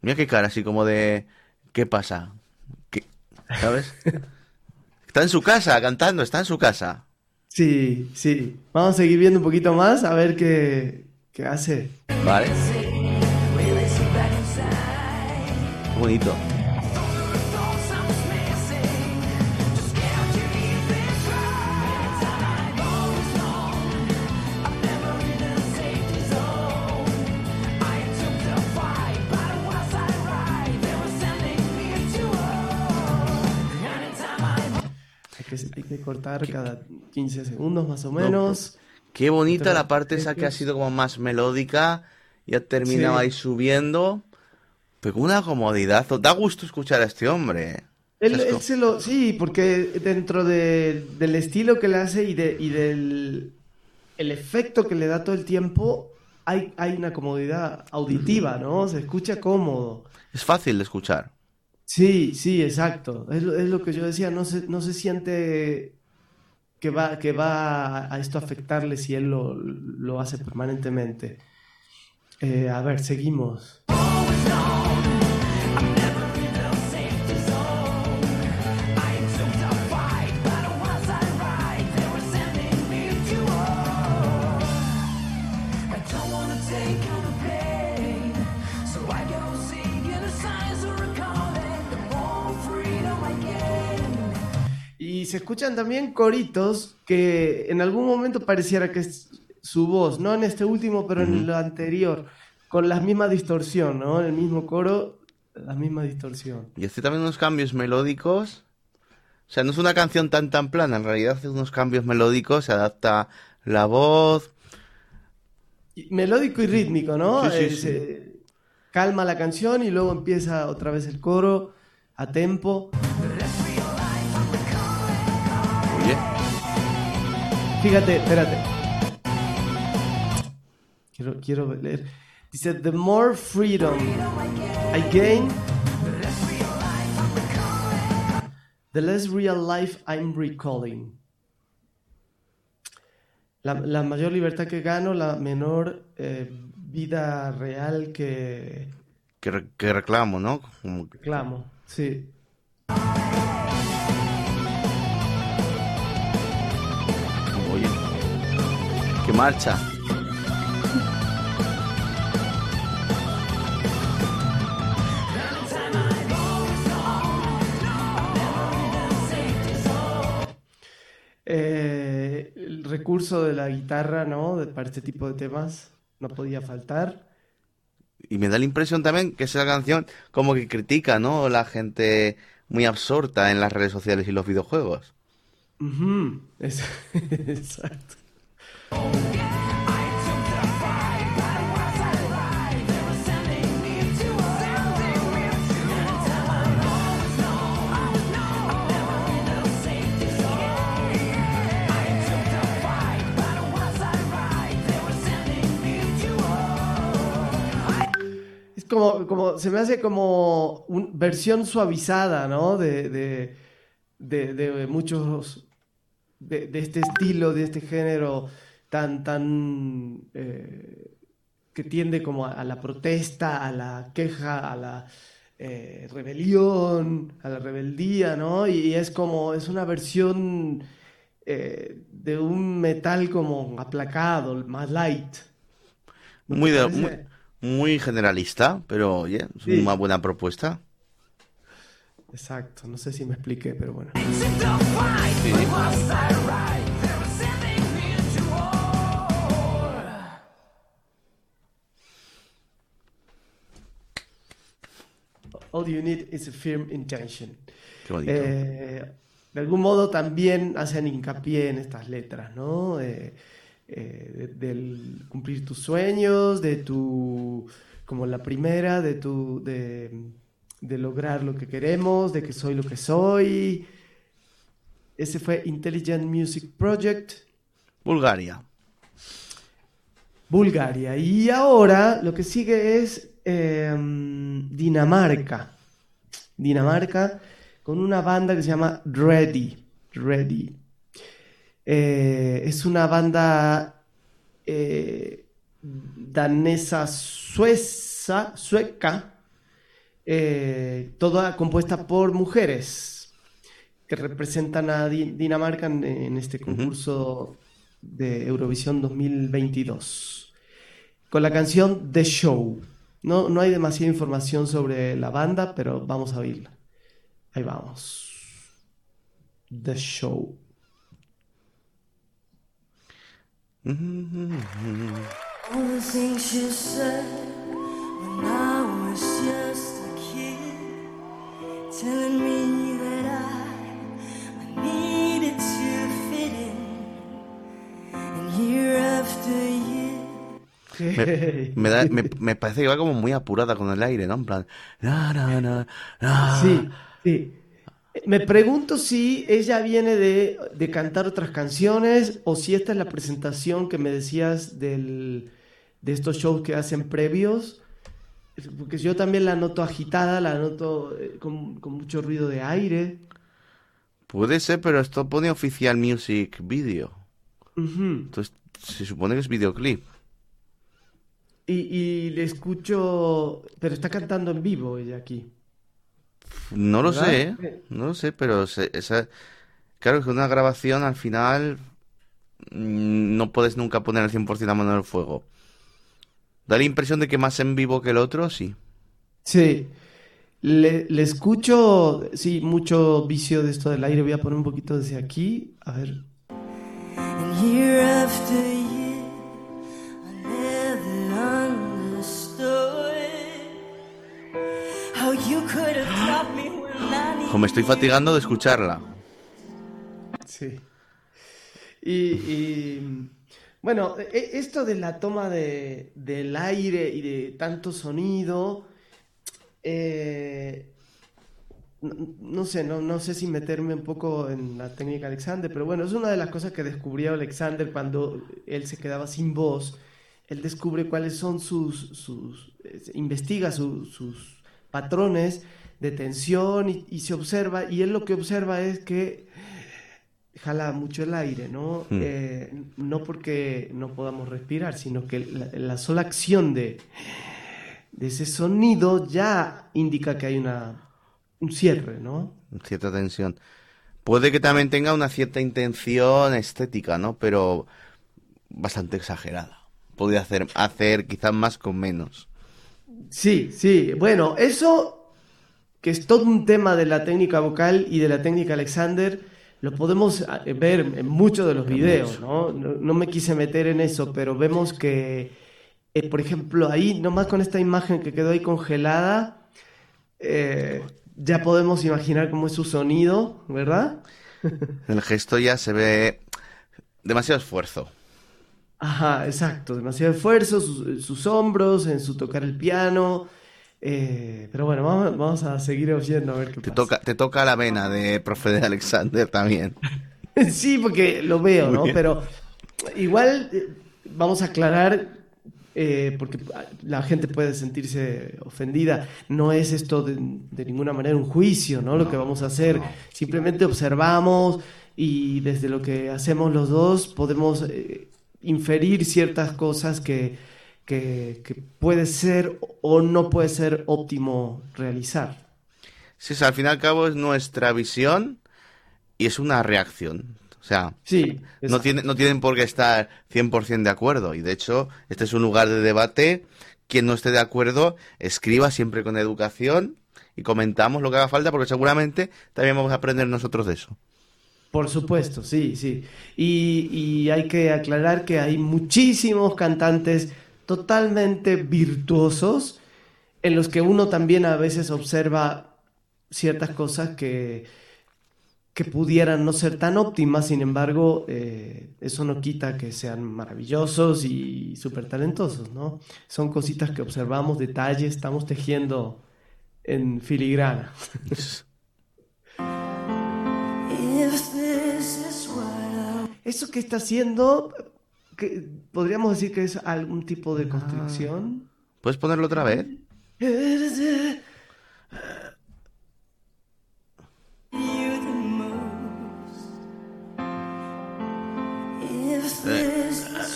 Mira qué cara, así como de... ¿Qué pasa? ¿Qué? ¿Sabes? está en su casa cantando, está en su casa. Sí, sí. Vamos a seguir viendo un poquito más a ver qué, qué hace. Vale. Qué bonito. Cortar cada 15 segundos más o menos. Pues, qué bonita la parte esa que ha sido como más melódica, ya terminaba ahí subiendo, pero con una comodidad. Da gusto escuchar a este hombre. Él, se lo, sí, porque dentro del estilo que le hace y, de, y del el efecto que le da todo el tiempo, hay, hay una comodidad auditiva, ¿no? Se escucha cómodo. Es fácil de escuchar. Sí, sí, exacto. Es lo, es lo que yo decía, no se, no se siente que va, que va a esto afectarle si él lo, lo hace permanentemente. Eh, a ver, seguimos. Se escuchan también coritos que en algún momento pareciera que es su voz, no en este último, pero en lo anterior, con la misma distorsión, ¿no? En el mismo coro, la misma distorsión. Y hace también unos cambios melódicos. O sea, no es una canción tan tan plana, en realidad hace unos cambios melódicos, se adapta la voz. Melódico y rítmico, ¿no? Sí, sí, Eh, sí. se calma la canción y luego empieza otra vez el coro a tempo. Fíjate, espérate. Quiero, quiero leer. Dice, the more freedom I gain, the less real life I'm recalling. La, la mayor libertad que gano, la menor eh, vida real que que, re- que reclamo, ¿no? Como reclamo. Sí. Marcha. Eh, el recurso de la guitarra, ¿no? De- para este tipo de temas no podía faltar. Y me da la impresión también que esa canción como que critica, ¿no? La gente muy absorta en las redes sociales y los videojuegos. Es- Exacto. Como, como, se me hace como una versión suavizada, ¿no? De, de, de, de muchos, de, este estilo, de este género tan, tan, eh, que tiende como a, a la protesta, a la queja, a la eh, rebelión, a la rebeldía, ¿no? Y, es como, es una versión eh, de un metal como aplacado, más light. Muy, muy generalista, pero oye, es Sí. una buena propuesta. Exacto, no sé si me expliqué, pero bueno. Sí. All you need is a firm intention. Qué bonito. Eh, de algún modo también hacen hincapié en estas letras, ¿no? Eh, eh, de- del cumplir tus sueños, de tu, como la primera, de tu, de, de lograr lo que queremos, de que soy lo que soy. Ese fue Intelligent Music Project. Bulgaria. Bulgaria. Y ahora lo que sigue es eh, Dinamarca. Dinamarca con una banda que se llama Ready. Ready. Eh, es una banda eh, danesa sueza, sueca, eh, toda compuesta por mujeres que representan a Di- Dinamarca en, en este concurso de Eurovisión 2022 con la canción The Show. No, no hay demasiada información sobre la banda, pero vamos a oírla. Ahí vamos. The Show. All the things you said when I was just a kid, telling me that I, I needed to fit in, and year after year. Me, me da- me- me parece que va como muy apurada con el aire, ¿no? En plan. na, na, na, na. Sí, sí. Me pregunto si ella viene de, de cantar otras canciones o si esta es la presentación que me decías del, de estos shows que hacen previos. Porque yo también la noto agitada, la noto eh, con, con mucho ruido de aire. Puede ser, pero esto pone oficial music video. Entonces se supone que es videoclip. Y, y le escucho, pero está cantando en vivo ella aquí. No lo ¿Verdad? sé, ¿eh? no lo sé, pero se- esa, claro que una grabación al final mm, no puedes nunca poner al 100% la mano en el fuego. Da la impresión de que más en vivo que el otro, sí. Sí, le, le escucho, sí, mucho vicio de esto del aire. Voy a poner un poquito desde aquí. A ver. Ojo, me estoy fatigando de escucharla. Sí. Y, y, bueno, e- esto de la toma de, del aire y de tanto sonido, eh, no, no sé, no, no sé si meterme un poco en la técnica de Alexander, pero bueno, es una de las cosas que descubrió Alexander cuando él se quedaba sin voz. Él descubre cuáles son sus, sus eh, investiga su- sus patrones de tensión y, y se observa, y él lo que observa es que jala mucho el aire, ¿no? Hmm. Eh, no porque no podamos respirar, sino que la, la sola acción de, de ese sonido ya indica que hay una, un cierre, ¿no? Cierta tensión. Puede que también tenga una cierta intención estética, ¿no? Pero bastante exagerada. Podría hacer, hacer quizás más con menos. Sí, sí. Bueno, eso que es todo un tema de la técnica vocal y de la técnica Alexander, lo podemos eh, ver en muchos de los videos, ¿no? No, no me quise meter en eso, pero vemos que, eh, por ejemplo, ahí, nomás con esta imagen que quedó ahí congelada, eh, ya podemos imaginar cómo es su sonido, ¿verdad? El gesto ya se ve demasiado esfuerzo. Ajá, exacto, demasiado esfuerzo, sus, sus hombros, en su tocar el piano. Eh, pero bueno, vamos, vamos a seguir oyendo a ver qué Te pasa. toca, te toca la vena de profe de Alexander también. Sí, porque lo veo, ¿no? Pero igual eh, vamos a aclarar, eh, porque la gente puede sentirse ofendida. No es esto de, de ninguna manera un juicio, ¿no? Lo que vamos a hacer. Simplemente observamos y desde lo que hacemos los dos podemos eh, inferir ciertas cosas que, que, que puede ser o no puede ser óptimo realizar. Sí, o sea, al fin y al cabo es nuestra visión y es una reacción. O sea, Sí, no, tiene, no tienen por qué estar 100% de acuerdo. Y de hecho, este es un lugar de debate. Quien no esté de acuerdo, escriba siempre con educación y comentamos lo que haga falta porque seguramente también vamos a aprender nosotros de eso. Por supuesto, sí, sí. Y, y hay que aclarar que hay muchísimos cantantes totalmente virtuosos en los que uno también a veces observa ciertas cosas que, que pudieran no ser tan óptimas, sin embargo, eh, eso no quita que sean maravillosos y súper talentosos, ¿no? Son cositas que observamos, detalles, estamos tejiendo en filigrana. Eso que está haciendo, que podríamos decir que es algún tipo de constricción. ¿Puedes ponerlo otra vez?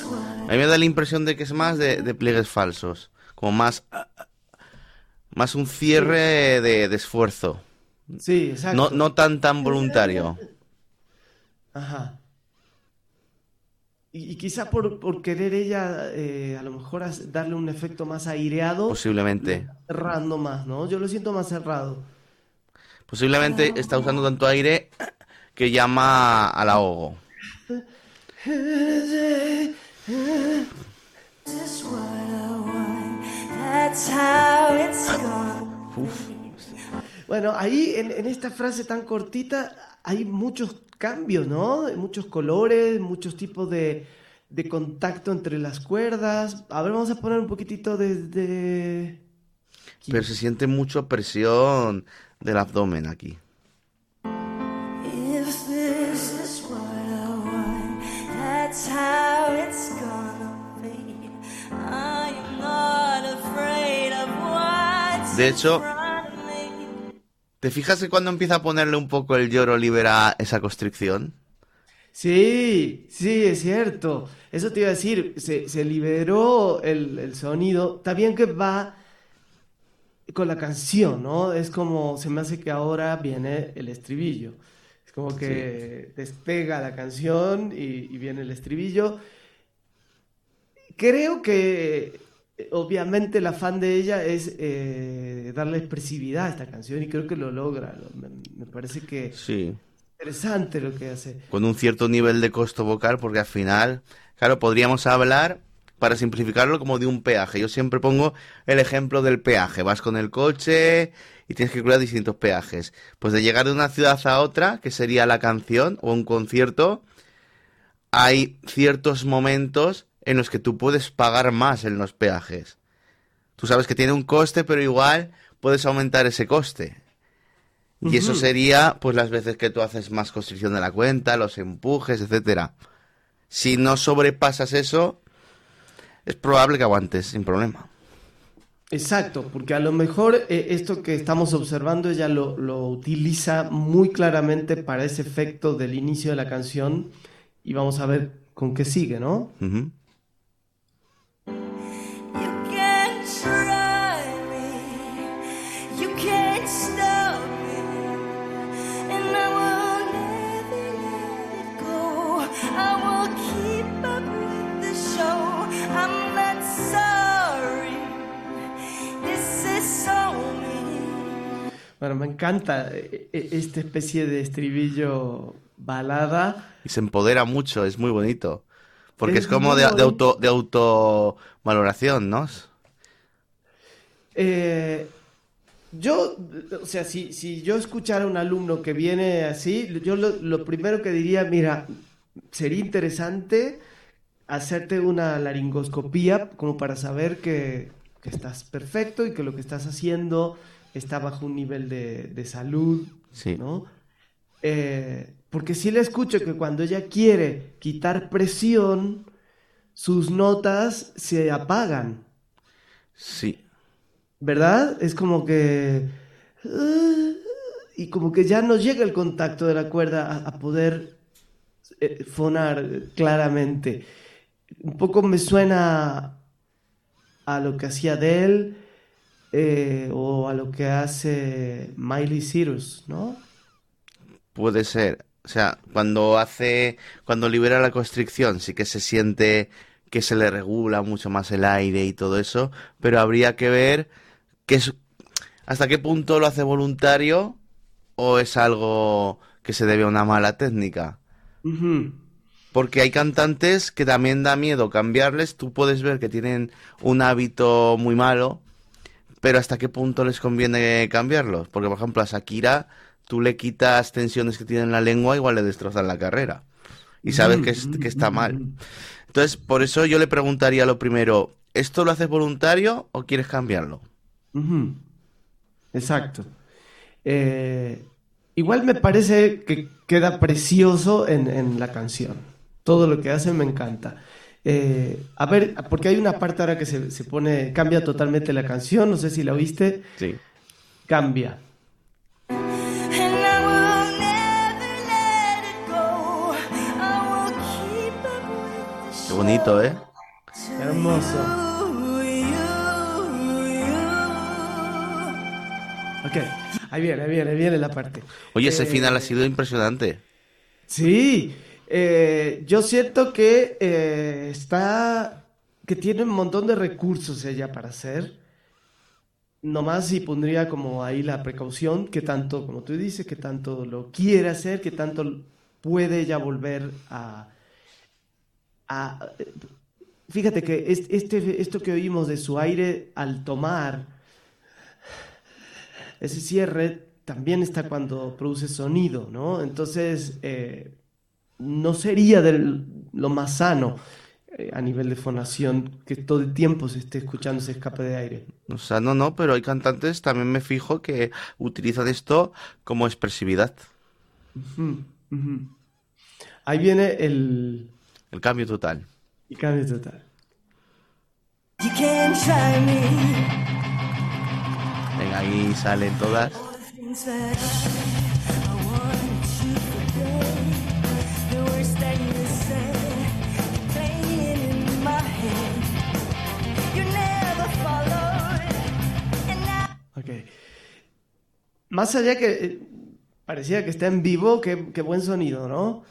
what A mí me da la impresión de que es más de, de pliegues falsos. Como más. Más un cierre de, de esfuerzo. Sí, exacto. No, no tan tan voluntario. Ajá. Y, y quizá por, por querer ella, eh, a lo mejor darle un efecto más aireado, Posiblemente. cerrando más, ¿no? Yo lo siento más cerrado. Posiblemente está usando tanto aire que llama al ahogo. gonna Bueno, ahí en, en esta frase tan cortita hay muchos cambios, ¿no? Muchos colores, muchos tipos de, de contacto entre las cuerdas. A ver, vamos a poner un poquitito desde... De... Pero se siente mucha presión del abdomen aquí. De hecho, ¿te fijas que cuando empieza a ponerle un poco el lloro libera esa constricción? Sí, sí, es cierto. Eso te iba a decir, se, se liberó el, el sonido. Bien que va con la canción, ¿no? Es como, se me hace que ahora viene el estribillo. Es como que despega la canción y, y viene el estribillo. Creo que obviamente el afán de ella es eh, darle expresividad a esta canción y creo que lo logra. Lo- Me, me parece que Sí. interesante lo que hace. Con un cierto nivel de costo vocal, porque al final, claro, podríamos hablar, para simplificarlo, como de un peaje. Yo siempre pongo el ejemplo del peaje. Vas con el coche y tienes que cruzar distintos peajes. Pues de llegar de una ciudad a otra, que sería la canción o un concierto, hay ciertos momentos en los que tú puedes pagar más en los peajes. Tú sabes que tiene un coste, pero igual puedes aumentar ese coste. Y eso sería, pues, las veces que tú haces más construcción de la cuenta, los empujes, etcétera. Si no sobrepasas eso, es probable que aguantes sin problema. Exacto, porque a lo mejor eh, esto que estamos observando ella lo, lo utiliza muy claramente para ese efecto del inicio de la canción y vamos a ver con qué sigue, ¿no? Bueno, me encanta eh, eh, esta especie de estribillo balada. Y se empodera mucho, es muy bonito. Porque es, Es como de, auto, de autovaloración, ¿no? Eh, yo, o sea, si, si yo escuchara a un alumno que viene así, yo lo, lo primero que diría, mira, sería interesante hacerte una laringoscopía como para saber que, que estás perfecto y que lo que estás haciendo está bajo un nivel de, de salud, Sí. ¿no? Eh, porque sí le escucho que cuando ella quiere quitar presión, sus notas se apagan. Sí. ¿Verdad? Es como que... Y como que ya no llega el contacto de la cuerda a, a poder eh, fonar claramente. Un poco me suena a lo que hacía Adele eh, o a lo que hace Miley Cyrus, ¿no? Puede ser. O sea, cuando hace, cuando libera la constricción, sí que se siente que se le regula mucho más el aire y todo eso, pero habría que ver qué es, hasta qué punto lo hace voluntario o es algo que se debe a una mala técnica. Porque hay cantantes que también da miedo cambiarles. Tú puedes ver que tienen un hábito muy malo, pero hasta qué punto les conviene cambiarlos. Porque, por ejemplo, a Shakira, tú le quitas tensiones que tiene en la lengua, igual le destrozan la carrera. Y sabes que, es- que está mal. Entonces, por eso yo le preguntaría lo primero, ¿esto lo haces voluntario o quieres cambiarlo? Exacto. Eh, igual me parece que queda precioso en, en la canción. Todo lo que hace me encanta. Eh, a ver, porque hay una parte ahora que se, se pone, cambia totalmente la canción, no sé si la oíste, Sí. cambia. Qué bonito, ¿eh? Hermoso. Ok, ahí viene, ahí viene, ahí viene la parte. Oye, ese Eh, final ha sido impresionante. Sí, eh, yo siento que eh, está, que tiene un montón de recursos ella para hacer. Nomás si pondría como ahí la precaución, que tanto, como tú dices, que tanto lo quiere hacer, que tanto puede ella volver a... fíjate que es- este, esto que oímos de su aire al tomar, ese cierre también está cuando produce sonido, ¿no? Entonces, eh, no sería del- lo más sano eh, a nivel de fonación que todo el tiempo se esté escuchando ese escape de aire. O sea, no, no, pero hay cantantes, también me fijo, que utilizan esto como expresividad. Ahí viene el, El cambio total. el cambio total. You can't try me. Venga. ahí salen todas. Now. Ok. Más allá que eh, parecía que está en vivo, qué, qué buen sonido, ¿no?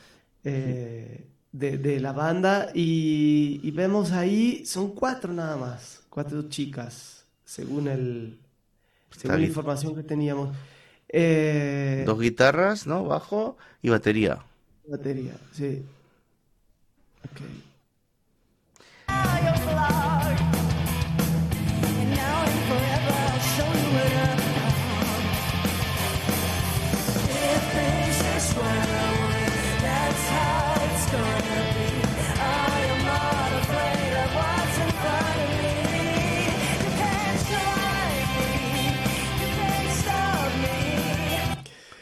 Eh, de, de la banda. Y, y vemos ahí, son cuatro nada más. Cuatro chicas, según el. Según la información que teníamos. Eh, Dos guitarras, ¿no? Bajo y batería. batería, sí. Ok.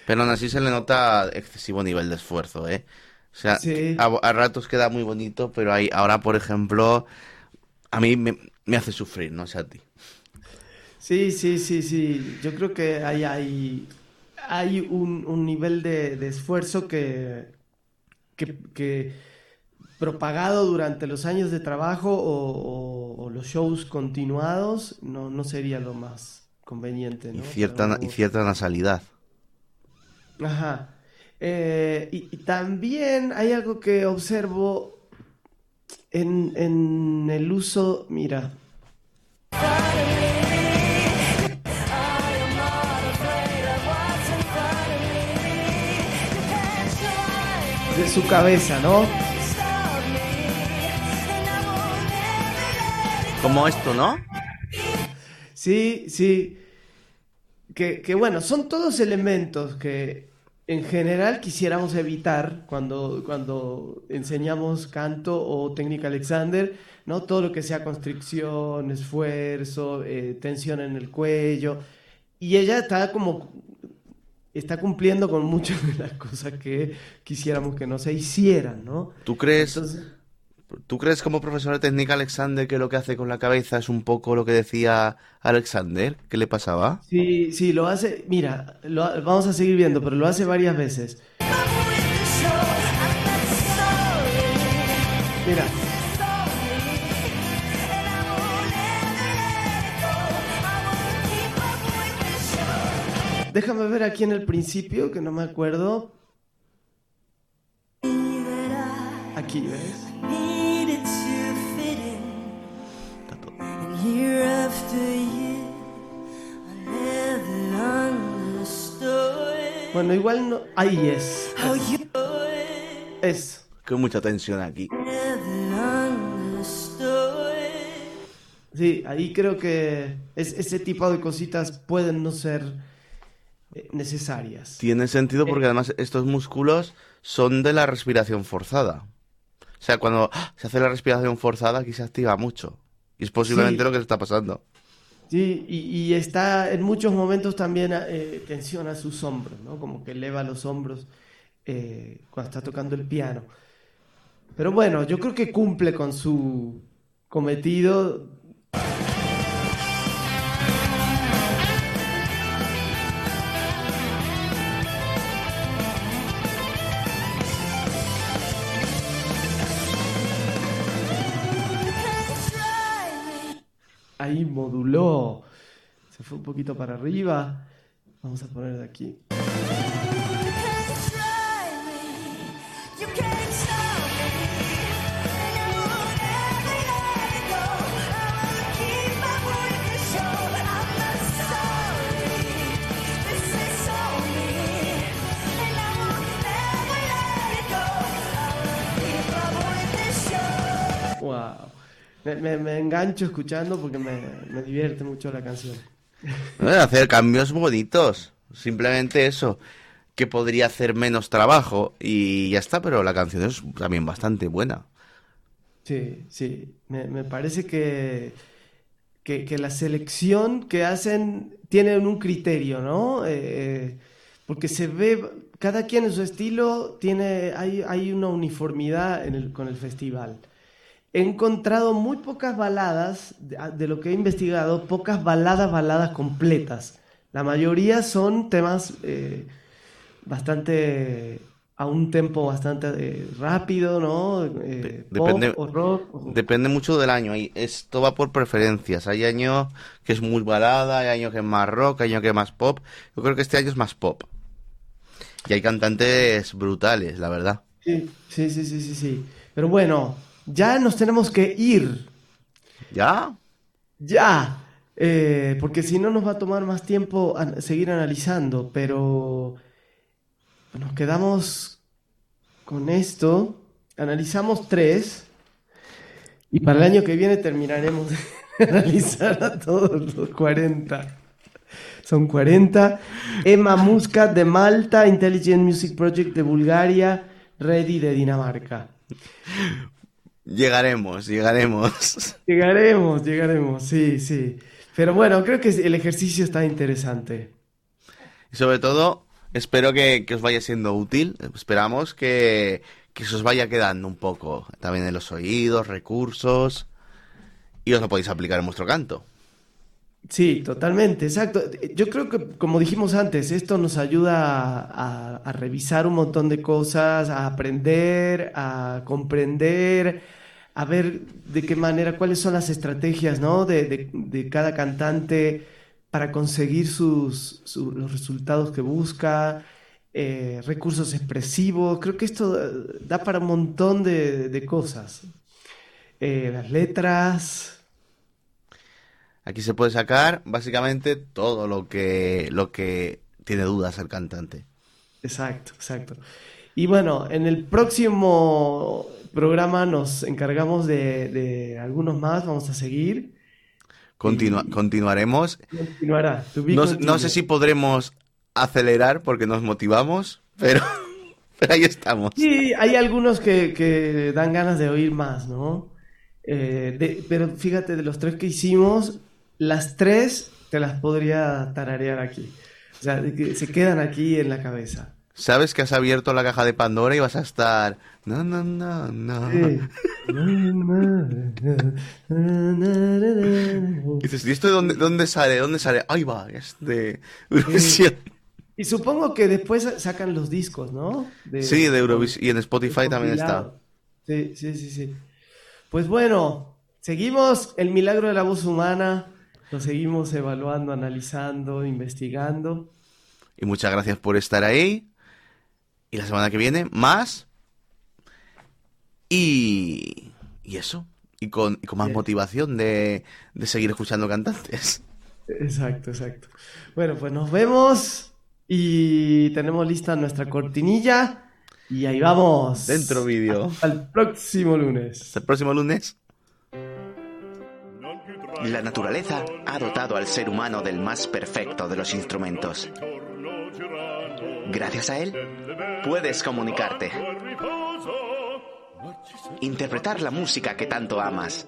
Pero aún así se le nota excesivo nivel de esfuerzo, ¿eh? O sea, Sí. a, a ratos queda muy bonito, pero hay, ahora, por ejemplo, a mí me, me hace sufrir, no sé a ti. Sí, sí, sí, sí. Yo creo que hay, hay, hay un, un nivel de, de esfuerzo que, que, que propagado durante los años de trabajo o, o- o los shows continuados no, no sería lo más conveniente, Y cierta, y cierta nasalidad. Ajá. Eh, y, y también hay algo que observo en, en el uso, mira, de su cabeza, ¿no? Como esto, ¿no? Sí, sí. Que, que bueno, son todos elementos que en general quisiéramos evitar cuando, cuando enseñamos canto o técnica Alexander, ¿no? Todo lo que sea constricción, esfuerzo, eh, tensión en el cuello. Y ella está como, está cumpliendo con muchas de las cosas que quisiéramos que no se hicieran, ¿no? ¿Tú crees, Entonces, ¿Tú crees como profesor de técnica Alexander que lo que hace con la cabeza es un poco lo que decía Alexander? ¿Qué le pasaba? sí, sí, lo hace, mira, vamos a seguir viendo, pero lo hace varias veces. Mira. Déjame ver aquí en el principio, que no me acuerdo. Aquí, ¿ves? Year after year, I never understood Bueno, igual no. Ahí es. how you Es. Que mucha tensión aquí. Sí, ahí creo que es- ese tipo de cositas pueden no ser eh, necesarias. Tiene sentido porque además estos músculos son de la respiración forzada. O sea, cuando se hace la respiración forzada aquí se activa mucho. Y es posiblemente Sí. lo que está pasando. Sí, y, y está en muchos momentos también eh, tensiona sus hombros, ¿no? Como que eleva los hombros eh, cuando está tocando el piano. Pero bueno, yo creo que cumple con su cometido. Ahí moduló. Se fue un poquito para arriba. Vamos a poner de aquí. Wow. Me, me- me engancho escuchando porque me, me divierte mucho la canción. Hacer cambios bonitos. Simplemente eso. Que podría hacer menos trabajo. Y ya está, pero la canción es también bastante buena. Sí, sí. Me, me parece que, que, que la selección que hacen tienen un criterio, ¿no? Eh, porque se ve, cada quien en su estilo tiene, hay, hay una uniformidad en el- con el festival. He encontrado muy pocas baladas, de, de lo que he investigado, pocas baladas, baladas completas La mayoría son temas eh, bastante a un tempo bastante eh, rápido, ¿no? Eh, De- pop depende- o rock. o- Depende mucho del año. y Esto va por preferencias. Hay años que es muy balada, hay años que es más rock, hay años que es más pop. Yo creo que este año es más pop. Y hay cantantes brutales, la verdad. Sí, sí, sí, sí, sí, sí. Pero bueno, ya nos tenemos que ir. ¿Ya? Ya. Eh, porque si no nos va a tomar más tiempo seguir analizando. Pero nos quedamos con esto. Analizamos tres. Y para el año que viene terminaremos de analizar a todos los 40. Son 40. Emma Muscat de Malta, Intelligent Music Project de Bulgaria, Ready de Dinamarca. Llegaremos, llegaremos. Llegaremos, llegaremos, sí, sí. Pero bueno, creo que el ejercicio está interesante. Y sobre todo, espero que, que os vaya siendo útil. Esperamos que, que se os vaya quedando un poco también en los oídos, recursos. Y os lo podéis aplicar en vuestro canto. Sí, totalmente, exacto. Yo creo que, como dijimos antes, esto nos ayuda a, a revisar un montón de cosas, a aprender, a comprender, a ver de qué manera, cuáles son las estrategias, ¿no? de, de- de cada cantante para conseguir sus, su- los resultados que busca, eh, recursos expresivos. Creo que esto eh, da para un montón de, de cosas. Eh, las letras. Aquí se puede sacar básicamente todo lo que, lo que tiene dudas el cantante. Exacto, exacto. Y bueno, en el próximo programa nos encargamos de, de algunos más, vamos a seguir. Continua- continuaremos. Continuará. No, sé si podremos acelerar porque nos motivamos, pero, pero ahí estamos. Sí, hay algunos que, que dan ganas de oír más, ¿no? Eh, de- pero fíjate, de los tres que hicimos, las tres te las podría tararear aquí. O sea, se quedan aquí en la cabeza. Sabes que has abierto la caja de Pandora y vas a estar... No, no, no, no. Y dices, ¿y esto de dónde, dónde sale? ¿Dónde sale? Ahí va, es de Eurovisión. Y supongo que después sacan los discos, ¿no? De- Sí, de Eurovisión. Y en Spotify también está. Sí, sí, sí, sí. Pues bueno, seguimos el milagro de la voz humana, lo seguimos evaluando, analizando, investigando. Y muchas gracias por estar ahí. Y la semana que viene, más. Y... Y eso. Y con, y con más Bien. motivación de, de seguir escuchando cantantes. Exacto, exacto. Bueno, pues nos vemos y tenemos lista nuestra cortinilla y ahí vamos. Dentro vídeo. El próximo lunes. Hasta el próximo lunes. La naturaleza ha dotado al ser humano del más perfecto de los instrumentos. Gracias a él, puedes comunicarte, interpretar la música que tanto amas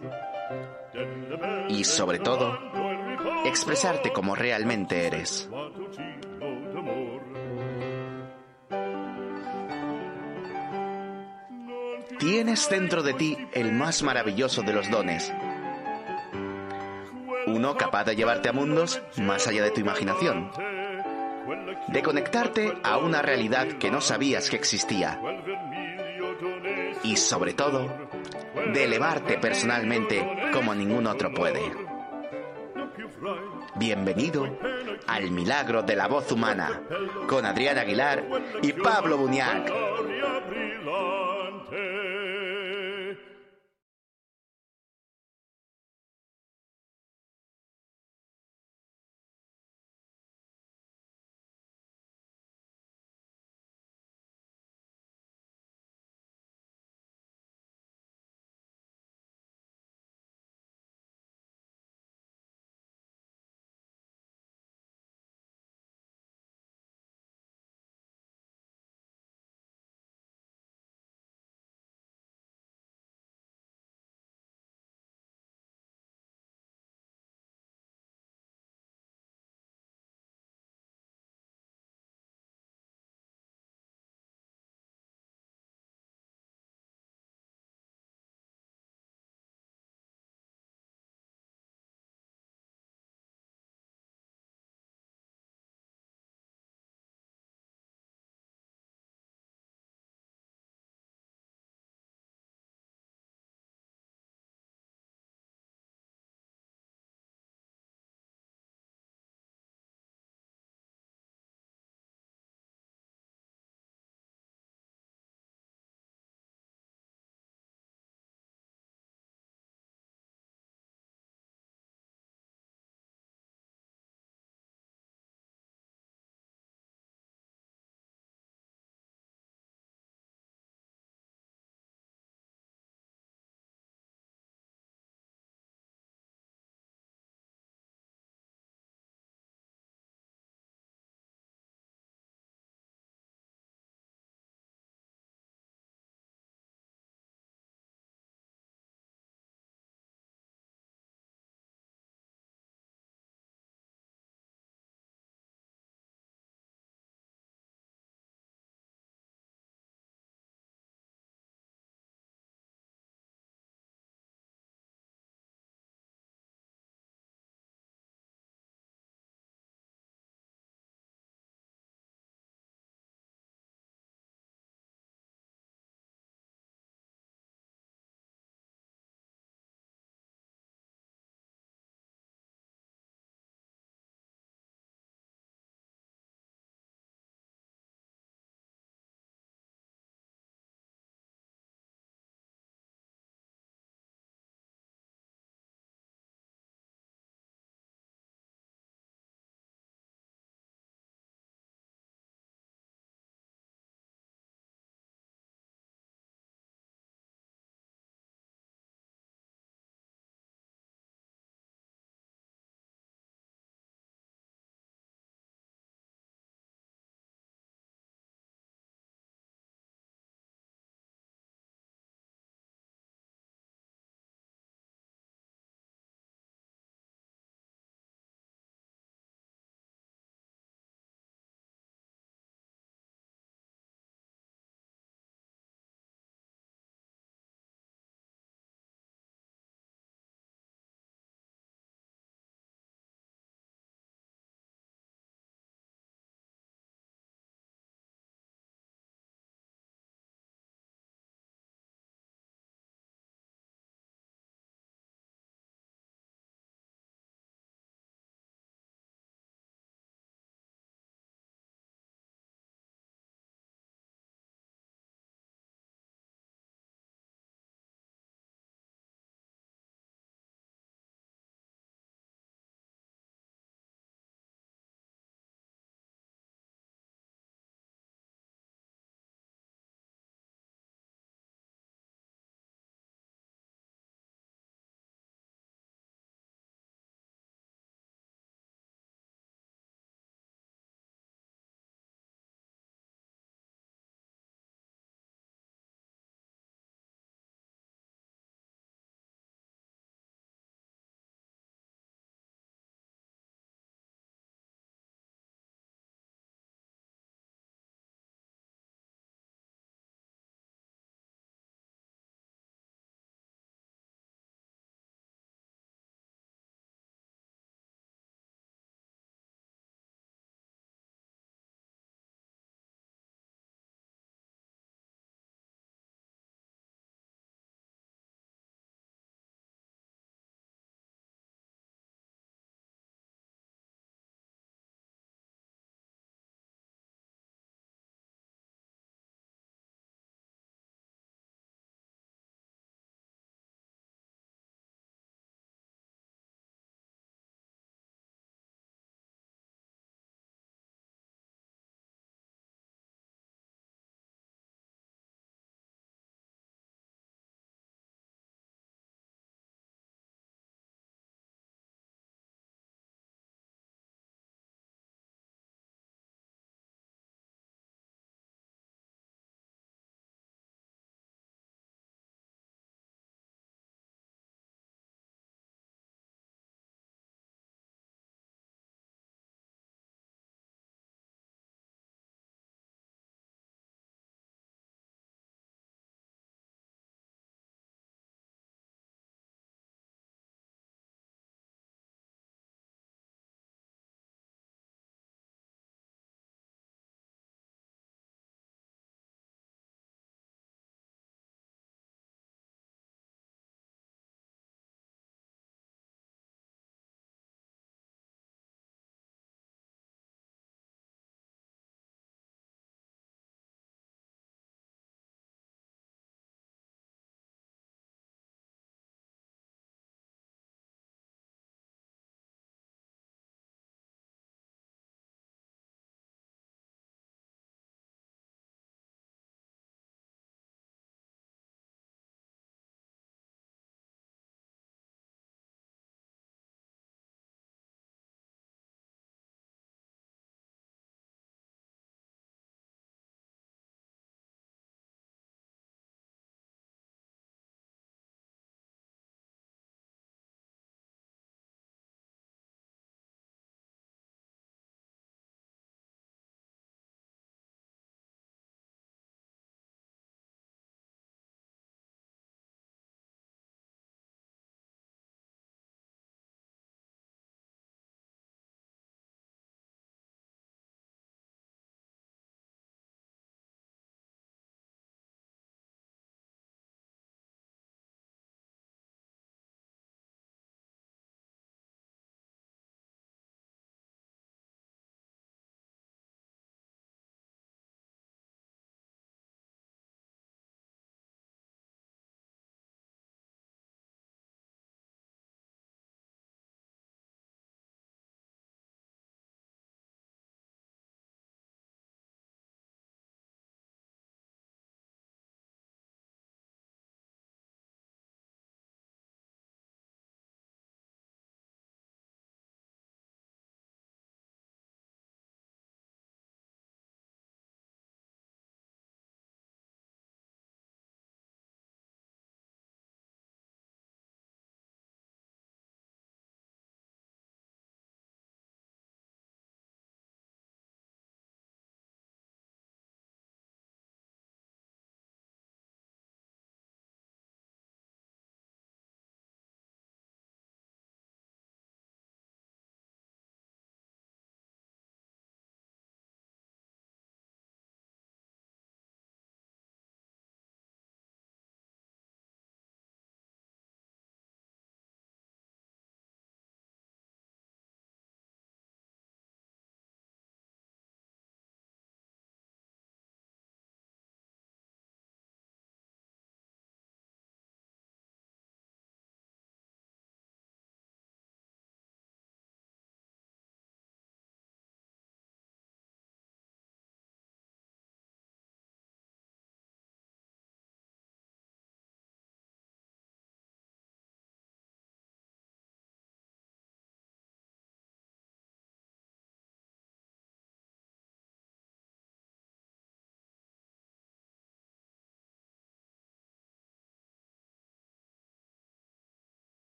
y, sobre todo, expresarte como realmente eres. Tienes dentro de ti el más maravilloso de los dones, uno capaz de llevarte a mundos más allá de tu imaginación. De conectarte a una realidad que no sabías que existía. Y sobre todo, de elevarte personalmente como ningún otro puede. Bienvenido al milagro de la voz humana con Adrián Aguilar y Pablo Buñac.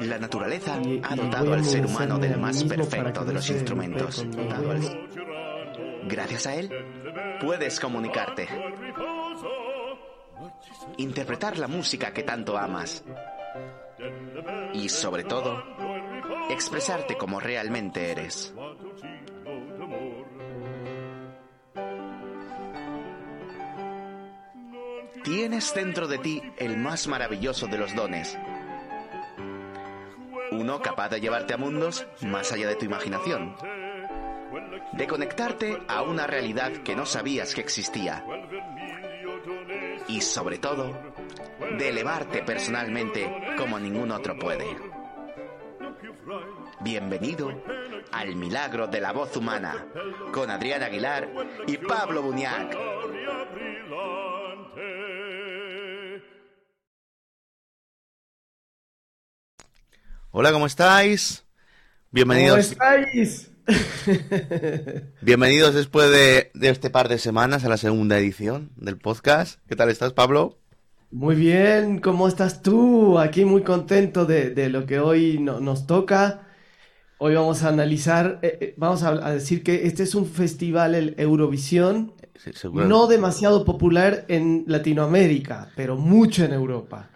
La naturaleza ha dotado al ser humano del más perfecto de los instrumentos. Gracias a él, puedes comunicarte, interpretar la música que tanto amas y, sobre todo, expresarte como realmente eres. Tienes dentro de ti el más maravilloso de los dones. Uno capaz de llevarte a mundos más allá de tu imaginación. De conectarte a una realidad que no sabías que existía. Y sobre todo, de elevarte personalmente como ningún otro puede. Bienvenido al milagro de la voz humana, con Adrián Aguilar y Pablo Buñac. Hola, ¿cómo estáis? ¿Cómo Bienvenidos, estáis? bienvenidos después de, de este par de semanas a la segunda edición del podcast. ¿Qué tal estás, Pablo? Muy bien, ¿cómo estás tú? Aquí muy contento de, de lo que hoy no- nos toca. Hoy vamos a analizar, eh, eh, vamos a, a decir que este es un festival, el Eurovisión, Sí, no demasiado popular en Latinoamérica, pero mucho en Europa.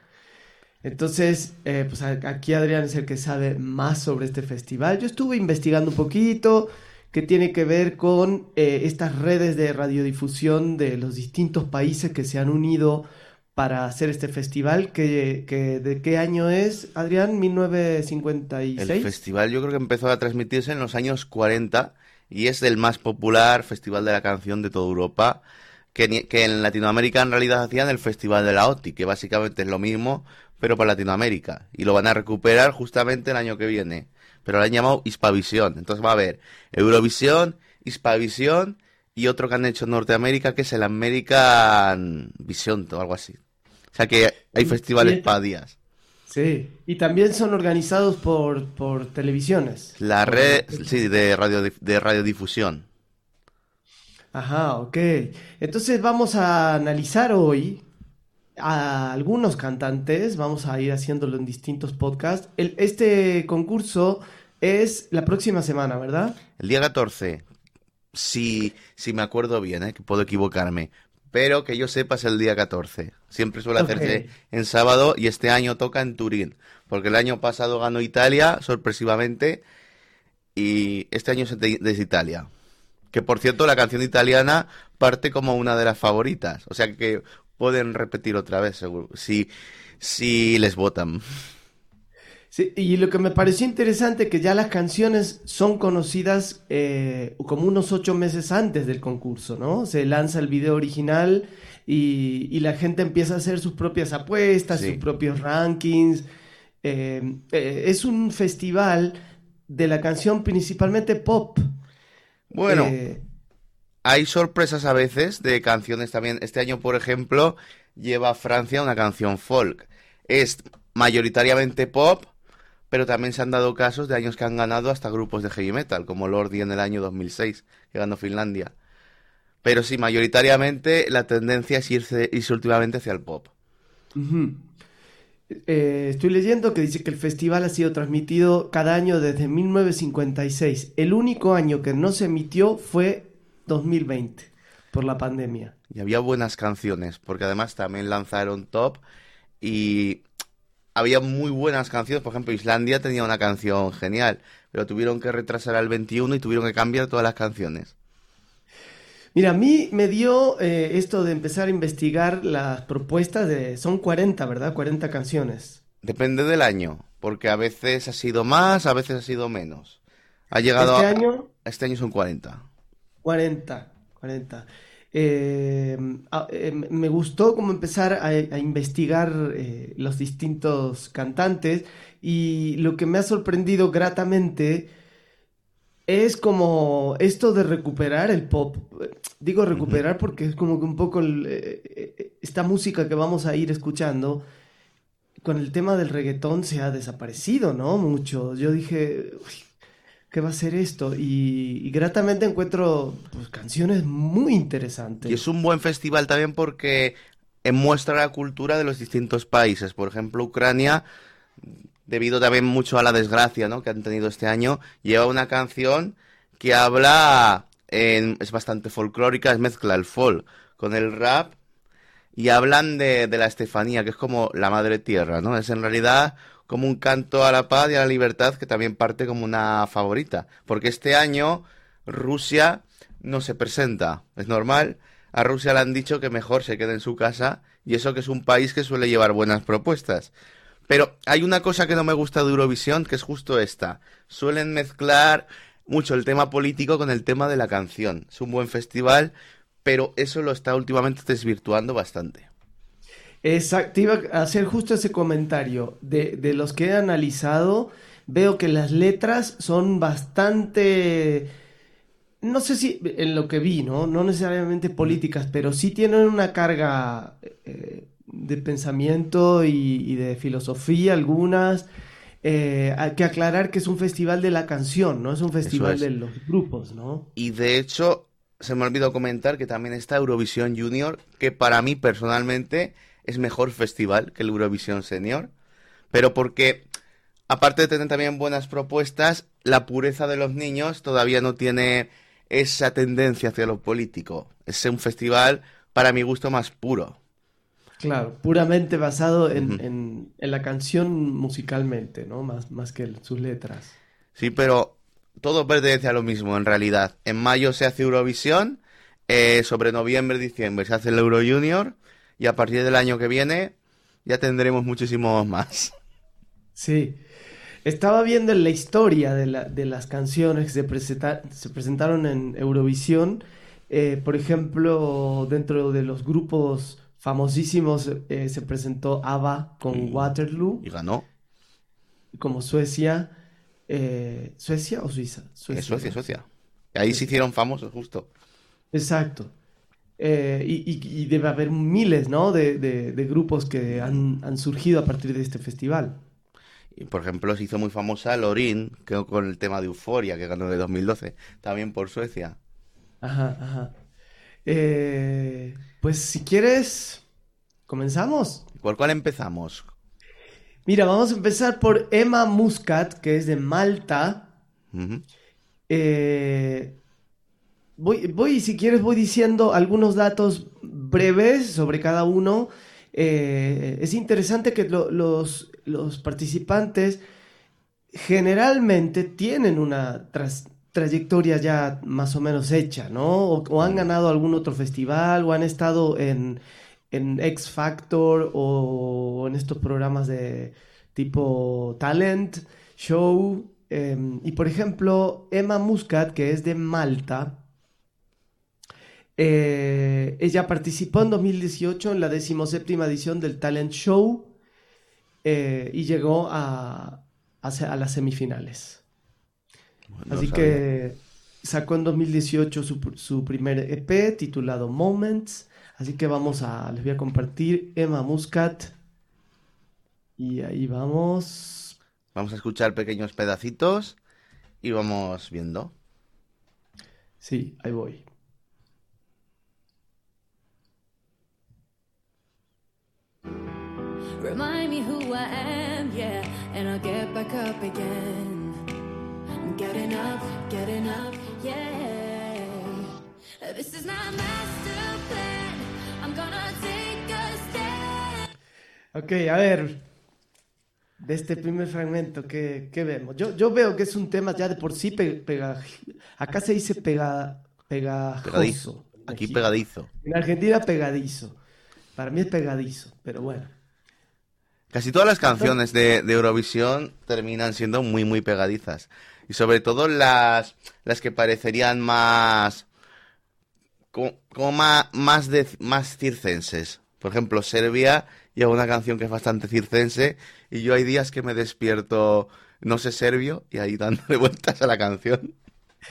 Entonces, eh, pues aquí Adrián es el que sabe más sobre este festival. Yo estuve investigando un poquito, que tiene que ver con eh, estas redes de radiodifusión de los distintos países que se han unido para hacer este festival. Que, que- ¿de qué año es, Adrián? El ¿1956? festival yo creo que empezó a transmitirse en los años 40 y es el más popular festival de la canción de toda Europa, que, que en Latinoamérica en realidad hacían el Festival de la OTI, que básicamente es lo mismo, pero para Latinoamérica. Y lo van a recuperar justamente el año que viene. Pero lo han llamado Hispavisión. Entonces va a haber Eurovisión, Hispavisión y otro que han hecho en Norteamérica, que es el American Vision o algo así. O sea que hay festivales para días. Sí, y también son organizados por, por televisiones. La red, sí, de radio de radiodifusión. Ajá, ok. Entonces vamos a analizar hoy a algunos cantantes, vamos a ir haciéndolo en distintos podcasts. El- este concurso es la próxima semana, ¿verdad? El día 14, si, si me acuerdo bien, ¿eh? que puedo equivocarme, pero que yo sepa es el día 14. Siempre suele Ok. hacerse en sábado y este año toca en Turín, porque el año pasado ganó Italia sorpresivamente y este año es de- desde Italia. Que por cierto, la canción italiana parte como una de las favoritas, o sea que pueden repetir otra vez, seguro, si, si les votan. Sí, y lo que me pareció interesante que ya las canciones son conocidas eh, como unos ocho meses antes del concurso, ¿no? Se lanza el video original y, y la gente empieza a hacer sus propias apuestas, Sí. sus propios rankings. Eh, eh, es un festival de la canción principalmente pop. Bueno. Hay sorpresas a veces de canciones también. Este año, por ejemplo, lleva a Francia una canción folk. Es mayoritariamente pop, pero también se han dado casos de años que han ganado hasta grupos de heavy metal, como Lordi en el año 2006, que ganó Finlandia. Pero sí, mayoritariamente la tendencia es irse, irse últimamente hacia el pop. Eh, estoy leyendo que dice que el festival ha sido transmitido cada año desde 1956. El único año que no se emitió fue 2020 por la pandemia. Y había buenas canciones, porque además también lanzaron top y había muy buenas canciones. Por ejemplo, Islandia tenía una canción genial, pero tuvieron que retrasar al 21 y tuvieron que cambiar todas las canciones. Mira, a mí me dio eh, esto de empezar a investigar las propuestas de... Son 40, ¿verdad? 40 canciones. Depende del año, porque a veces ha sido más, a veces ha sido menos. Ha llegado Este a- año, Este año son 40. 40, 40. Eh, a- eh, me gustó como empezar a, a investigar eh, los distintos cantantes y lo que me ha sorprendido gratamente es como esto de recuperar el pop. Digo recuperar porque es como que un poco el, esta música que vamos a ir escuchando con el tema del reggaetón se ha desaparecido, ¿no? Mucho. Yo dije, "Uy, ¿qué va a ser esto? Y, y gratamente encuentro pues, canciones muy interesantes. Y es un buen festival también porque muestra la cultura de los distintos países. Por ejemplo, Ucrania debido también mucho a la desgracia, ¿no? que han tenido este año, lleva una canción que habla, es bastante folclórica, es mezcla el folk con el rap y hablan de, de la Estefanía, que es como la madre tierra, ¿no? Es en realidad como un canto a la paz y a la libertad que también parte como una favorita, porque este año Rusia no se presenta, es normal. A Rusia le han dicho que mejor se quede en su casa y eso que es un país que suele llevar buenas propuestas. Pero hay una cosa que no me gusta de Eurovisión, que es justo esta. Suelen mezclar mucho el tema político con el tema de la canción. Es un buen festival, pero eso lo está últimamente desvirtuando bastante. Exacto, iba a hacer justo ese comentario. De, de los que he analizado, veo que las letras son bastante, no sé si en lo que vi, ¿no? No necesariamente políticas, pero sí tienen una carga eh, de pensamiento y, y de filosofía algunas. Eh, hay que aclarar que es un festival de la canción, no es un festival es. de los grupos, ¿no? Y de hecho, se me olvidó comentar que también está Eurovisión Junior, que para mí personalmente es mejor festival que el Eurovisión Senior. Pero porque, aparte de tener también buenas propuestas, la pureza de los niños todavía no tiene esa tendencia hacia lo político. Es un festival, para mi gusto, más puro. Claro, puramente basado en, en- en la canción musicalmente, ¿no? Más, más que sus letras. Sí, pero todo pertenece a lo mismo en realidad. En mayo se hace Eurovisión, eh, sobre noviembre, diciembre se hace el Euro Junior y a partir del año que viene ya tendremos muchísimos más. Sí. Estaba viendo en la historia de, la- de las canciones que se, presenta- se presentaron en Eurovisión. eh, por ejemplo, dentro de los grupos famosísimos eh, se presentó ABBA con Y- Waterloo, Y ganó. como Suecia. eh, ¿Suecia o Suiza? Suecia. Suecia. Ahí se hicieron famosos justo. Exacto. Eh, y, y- y debe haber miles, ¿no? de, de- de grupos que han, han surgido a partir de este festival. Por ejemplo se hizo muy famosa Lorin, que con el tema de Euforia, que ganó de 2012, también por Suecia. Ajá, ajá. Eh, pues si quieres, comenzamos. ¿Por cuál empezamos? Mira, vamos a empezar por Emma Muscat, que es de Malta. Ujú. Eh, voy, voy, si quieres, voy diciendo algunos datos breves sobre cada uno. Eh, es interesante que lo- los, los participantes generalmente tienen una tras- trayectoria ya más o menos hecha, ¿no? O, o han ganado algún otro festival, o han estado en, en X Factor, o en estos programas de tipo Talent Show. eh, y por ejemplo, Emma Muscat, que es de Malta, eh, ella participó en 2018 en la decimoséptima edición del Talent Show eh, y llegó a, a las semifinales. Así que sacó en 2018 su, su primer EP titulado Moments. Así que vamos a, les voy a compartir Emma Muscat. Y ahí vamos. Vamos a escuchar pequeños pedacitos y vamos viendo. Sí, ahí voy. Remind me who I am, yeah, and I'll get back up again. I'm getting up, getting up, yeah. This is not master plan. I'm gonna take a stand. Ok, a ver. De este primer fragmento, ¿qué, qué vemos? Yo, yo veo que es un tema ya de por sí pe- pega, acá se dice pega, pegajoso. Pegadizo. Aquí. pegadizo. En Argentina pegadizo. Para mí es pegadizo, pero bueno. Casi todas las canciones de, de Eurovisión terminan siendo muy, muy pegadizas. Y sobre todo las, las que parecerían más. como, como más, más, de, más circenses. Por ejemplo, Serbia lleva una canción que es bastante circense. Y yo hay días que me despierto, no sé serbio, y ahí dándole vueltas a la canción.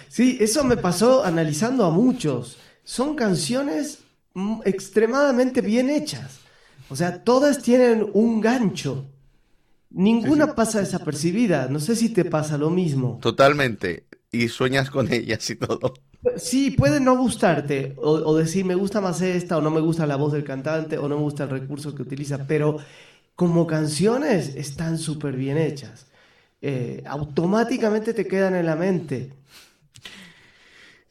Sí, eso me pasó analizando a muchos. Son canciones mm, extremadamente bien hechas. O sea, todas tienen un gancho. Ninguna pasa desapercibida. No sé si te pasa lo mismo. Totalmente. Y sueñas con ellas y todo. Sí, puede no gustarte o, o decir me gusta más esta o no me gusta la voz del cantante o no me gusta el recurso que utiliza, pero como canciones están súper bien hechas. Eh, automáticamente te quedan en la mente.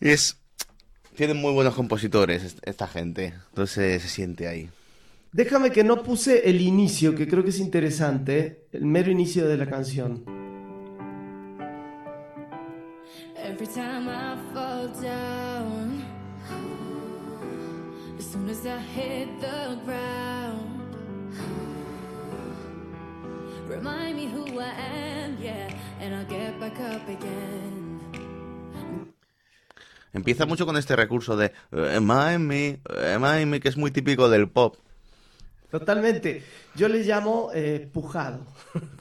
Es. Tienen muy buenos compositores est- esta gente. Entonces se siente ahí. Déjame que no puse el inicio, que creo que es interesante, el mero inicio de la canción. Every time I fall down, as soon as I hit the ground, remind me who I am, yeah, and I'll get back up again. Empieza mucho con este recurso de eh, Am I me, am I me, que es muy típico del pop. Totalmente. Yo le llamo eh, pujado.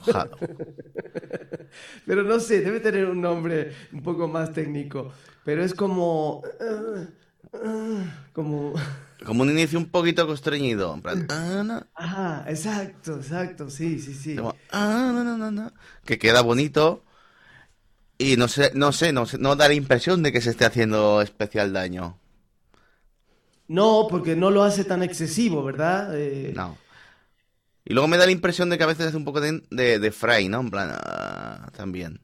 Jado. Pero no sé, debe tener un nombre un poco más técnico. Pero es como... eh, eh, como... Como un inicio un poquito constreñido. En plan, ah, no. Ajá, exacto, exacto, sí, sí, sí. Como, ah, no, no, no, no. Que queda bonito. Y no sé, no sé, no sé, no da la impresión de que se esté haciendo especial daño. No, porque no lo hace tan excesivo, ¿verdad? Eh, No. Y luego me da la impresión de que a veces hace un poco de, de, de fray, ¿no? En plan, ah, también.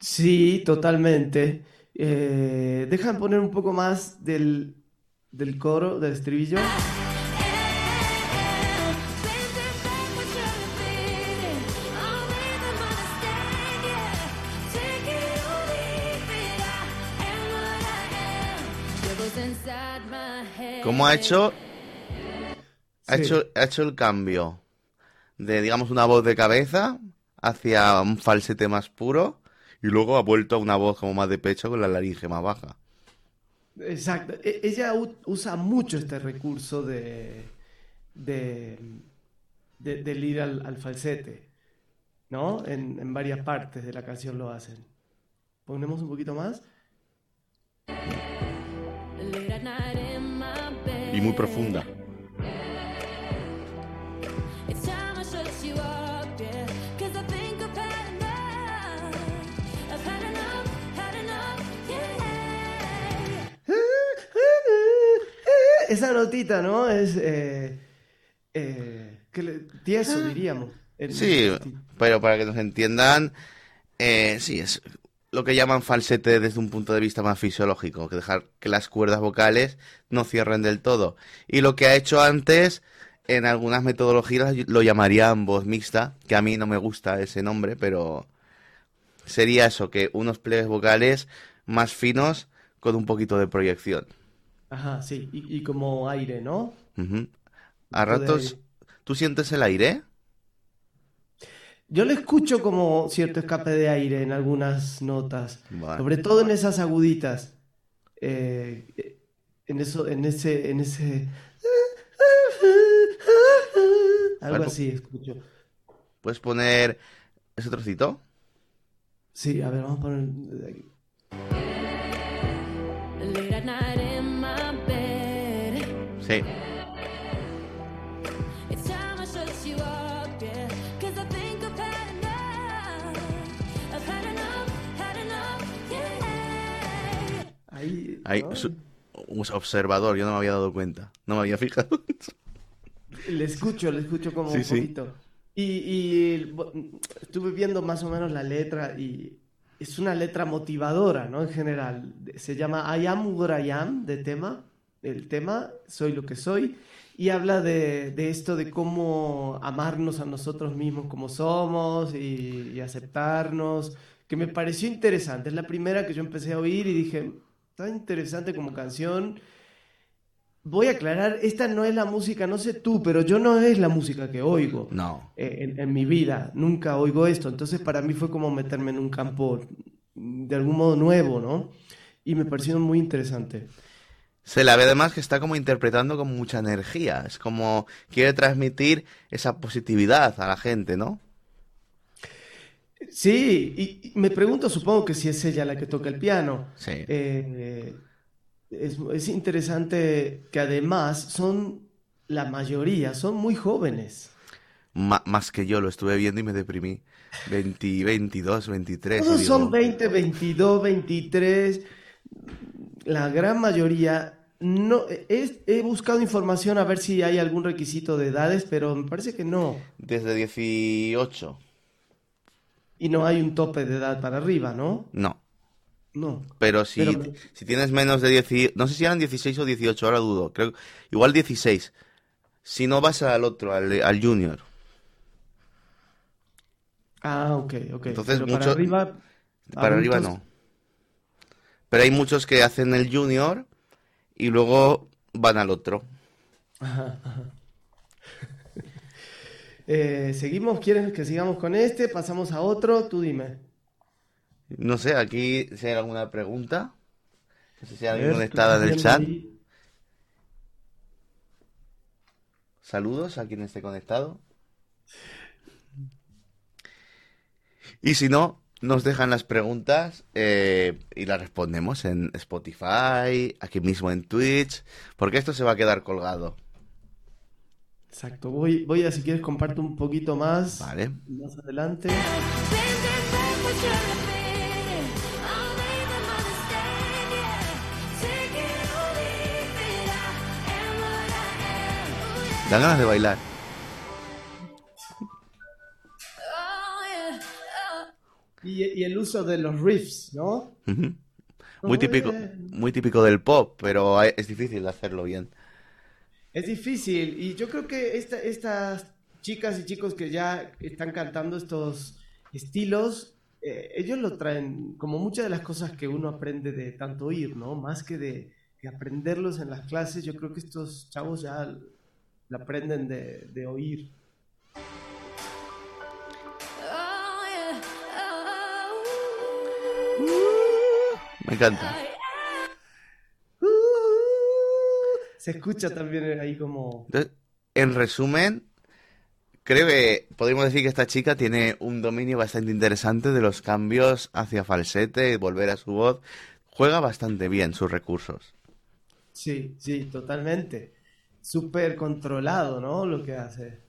Sí, totalmente. Eh, dejan poner un poco más del, del coro, del estribillo. ¿Cómo ha hecho, ha Sí. hecho, ha hecho el cambio de, digamos, una voz de cabeza hacia un falsete más puro y luego ha vuelto a una voz como más de pecho con la laringe más baja? Exacto. E- ella usa mucho este recurso de, de, de- del ir al, al falsete, ¿no? En, en varias partes de la canción lo hacen. Ponemos un poquito más. Y muy profunda. Esa notita, ¿no? Es eh, eh, que le- tieso, diríamos. El- Sí, pero para que nos entiendan, eh, sí, es lo que llaman falsete desde un punto de vista más fisiológico, que dejar que las cuerdas vocales no cierren del todo. Y lo que ha hecho antes, en algunas metodologías lo llamarían voz mixta, que a mí no me gusta ese nombre, pero sería eso, que unos pliegues vocales más finos con un poquito de proyección. Ajá, sí. Y, y como aire, ¿no? A ratos. ¿tú sientes el aire? Yo le escucho como cierto escape de aire en algunas notas, sobre todo en esas aguditas. Eh, en eso, en ese, en ese. Algo así escucho. ¿Puedes poner ese trocito? Sí, a ver, vamos a poner. de aquí. Sí. Su- un observador, yo no me había dado cuenta. No me había fijado. Le escucho, le escucho como Sí, un sí. poquito. Y, y, estuve viendo más o menos la letra y es una letra motivadora, ¿no? En general. Se llama I am what I am, de tema. El tema, soy lo que soy. Y habla de, de esto de cómo amarnos a nosotros mismos como somos y, y aceptarnos, que me pareció interesante. Es la primera que yo empecé a oír y dije, está interesante como canción. Voy a aclarar, esta no es la música, no sé tú, pero yo no es la música que oigo No. eh, en, en mi vida. Nunca oigo esto. Entonces para mí fue como meterme en un campo de algún modo nuevo, ¿no? Y me pareció muy interesante. Se la ve además que está como interpretando con mucha energía. Es como quiere transmitir esa positividad a la gente, ¿no? Sí, y, y me pregunto, supongo que si es ella la que toca el piano. Sí. Eh, es, es interesante que además son, la mayoría, son muy jóvenes. Más que yo lo estuve viendo y me deprimí. 20, 22, 23. y Todos son digo, 20, 22, 23. La gran mayoría No, he, he buscado información a ver si hay algún requisito de edades, pero me parece que no. Desde 18. Y no hay un tope de edad para arriba, ¿no? No. No. Pero si, Pero me- si tienes menos de 10, no sé si eran 16 o 18, ahora dudo. Creo igual 16. Si no vas al otro, al, al junior. Ah, ok, ok. Entonces, Pero mucho- para arriba. Para arriba no. Pero hay muchos que hacen el junior y luego van al otro. Ajá, ajá. Eh, ¿seguimos? ¿Quieres que sigamos con este? ¿Pasamos a otro? Tú dime. No sé, aquí si hay alguna pregunta. No sé si hay alguien conectada en el chat. ahí. Saludos a quien esté conectado. Y si no, nos dejan las preguntas eh, y las respondemos en Spotify, aquí mismo en Twitch, porque esto se va a quedar colgado. Exacto. Voy, voy a, si quieres, comparto un poquito más. Vale. Más adelante. Dan ganas de bailar. Y, y el uso de los riffs, ¿no? Muy típico, muy típico del pop, pero es difícil de hacerlo bien. Es difícil. Y yo creo que esta- estas chicas y chicos que ya están cantando estos estilos, eh, ellos lo traen como muchas de las cosas que uno aprende de tanto oír, ¿no? Más que de, de aprenderlos en las clases, yo creo que estos chavos ya lo aprenden de, de oír. Me encanta. Uh, se escucha también ahí como... Entonces, en resumen, creo que podríamos decir que esta chica tiene un dominio bastante interesante de los cambios hacia falsete y volver a su voz. Juega bastante bien sus recursos. Sí, sí, totalmente. Súper controlado, ¿no? Lo que hace.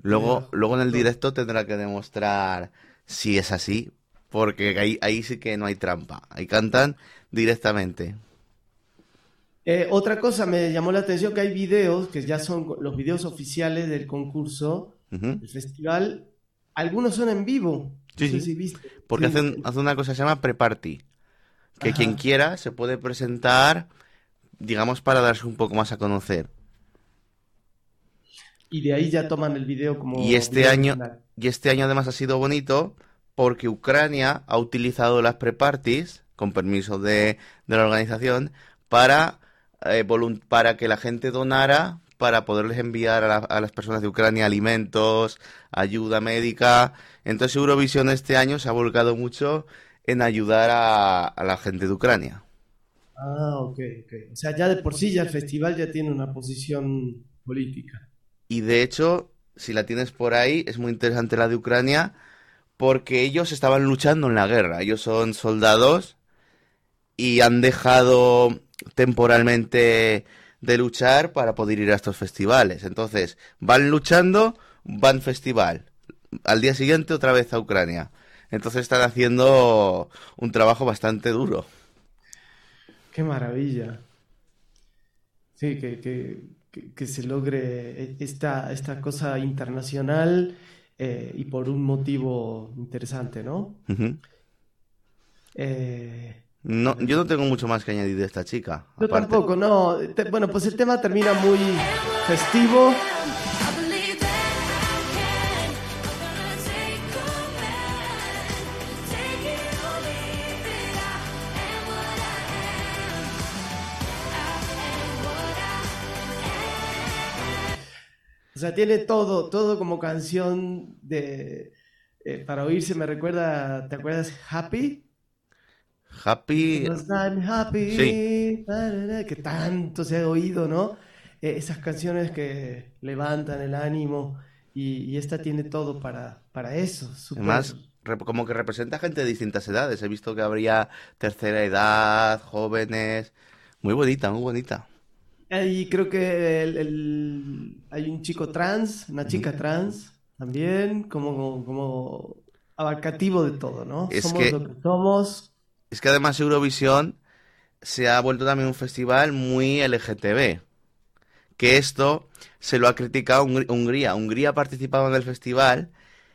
Luego, luego en el directo tendrá que demostrar si es así, porque ahí, ahí sí que no hay trampa. Ahí cantan directamente. Eh, otra cosa me llamó la atención que hay videos que ya son los videos oficiales del concurso, Ujú. del festival. Algunos son en vivo. Sí, No sé si viste. Porque Sí. hacen, hacen una cosa que se llama pre-party. Que Ajá. quien quiera se puede presentar, digamos, para darse un poco más a conocer. Y de ahí ya toman el video como Y este año, original. y este año además ha sido bonito porque Ucrania ha utilizado las pre-parties, con permiso de, de la organización, para, eh, para que la gente donara para poderles enviar a, la- a las personas de Ucrania alimentos, ayuda médica. Entonces Eurovisión este año se ha volcado mucho en ayudar a, a la gente de Ucrania. Ah, ok, ok. O sea, ya de por sí ya el festival ya tiene una posición política. Y de hecho, si la tienes por ahí, es muy interesante la de Ucrania, porque ellos estaban luchando en la guerra. Ellos son soldados y han dejado temporalmente de luchar para poder ir a estos festivales. Entonces, van luchando, van festival. Al día siguiente otra vez a Ucrania. Entonces están haciendo un trabajo bastante duro. Qué maravilla. Sí, que, que, que, que se logre esta, esta cosa internacional eh, y por un motivo interesante, ¿no? Eh, No, yo no tengo mucho más que añadir de esta chica. yo aparte. tampoco, no. Te- bueno, pues el tema termina muy festivo. O sea, tiene todo, todo como canción de eh, para oírse. Me recuerda, ¿te acuerdas Happy? Happy. Happy, Sí. que tanto se ha oído, ¿no? Eh, esas canciones que levantan el ánimo y, y esta tiene todo para, para eso. súper- Además, como que representa gente de distintas edades. He visto que habría tercera edad, jóvenes. Muy bonita, muy bonita. Y creo que el- el- hay un chico trans, una chica trans también, como, como abarcativo de todo, ¿no? Es Somos que- lo que somos. Es que además Eurovisión se ha vuelto también un festival muy LGTB. Que esto se lo ha criticado Hungr- Hungría. Hungría ha participado en el festival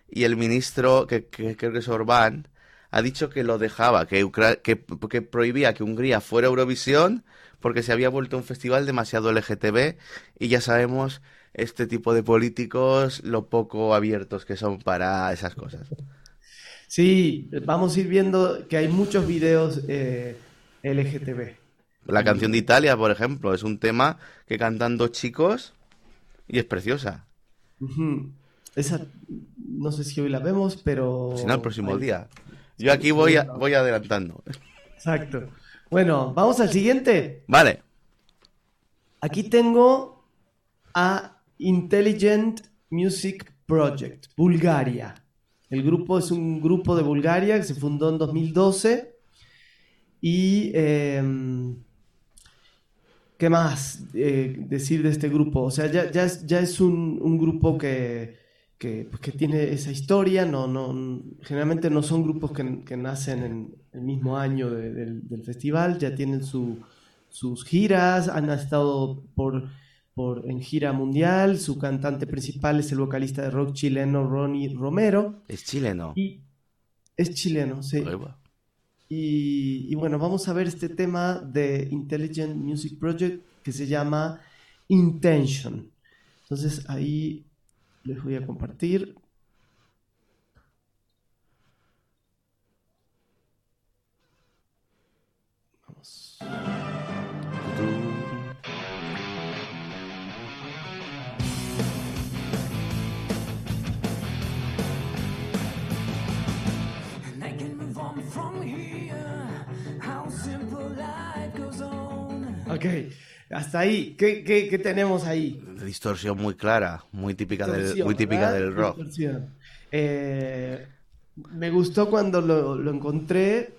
y el ministro, que, creo que es Orbán, ha dicho que lo dejaba, que, que, prohibía que Hungría fuera Eurovisión porque se había vuelto un festival demasiado LGTB y ya sabemos este tipo de políticos lo poco abiertos que son para esas cosas. Sí, vamos a ir viendo que hay muchos videos eh, LGTB. La canción de Italia, por ejemplo, es un tema que cantan dos chicos y es preciosa. Esa, no sé si hoy la vemos, pero... Si no, el próximo Ahí. día. Yo aquí voy, a- voy adelantando. Exacto. Bueno, vamos al siguiente. Vale. Aquí tengo a Intelligent Music Project, Bulgaria. El grupo es un grupo de Bulgaria que se fundó en 2012. Y em, ¿qué más eh, decir de este grupo? O sea, ya, ya es, un, grupo que, pues, que tiene esa historia. No, no, generalmente no son grupos que, nacen en el mismo año de- del, festival. Ya tienen su, sus giras, han estado por, por, en gira mundial. Su cantante principal es el vocalista de rock chileno Ronnie Romero. Es chileno. Y es chileno, sí. Y, y bueno, vamos a ver este tema de Intelligent Music Project que se llama Intention. Entonces ahí les voy a compartir. Vamos. Ok, hasta ahí. ¿Qué, qué- qué tenemos ahí? Distorsión muy clara, muy típica del, muy típica ¿verdad? del rock. Eh, me gustó cuando lo, lo encontré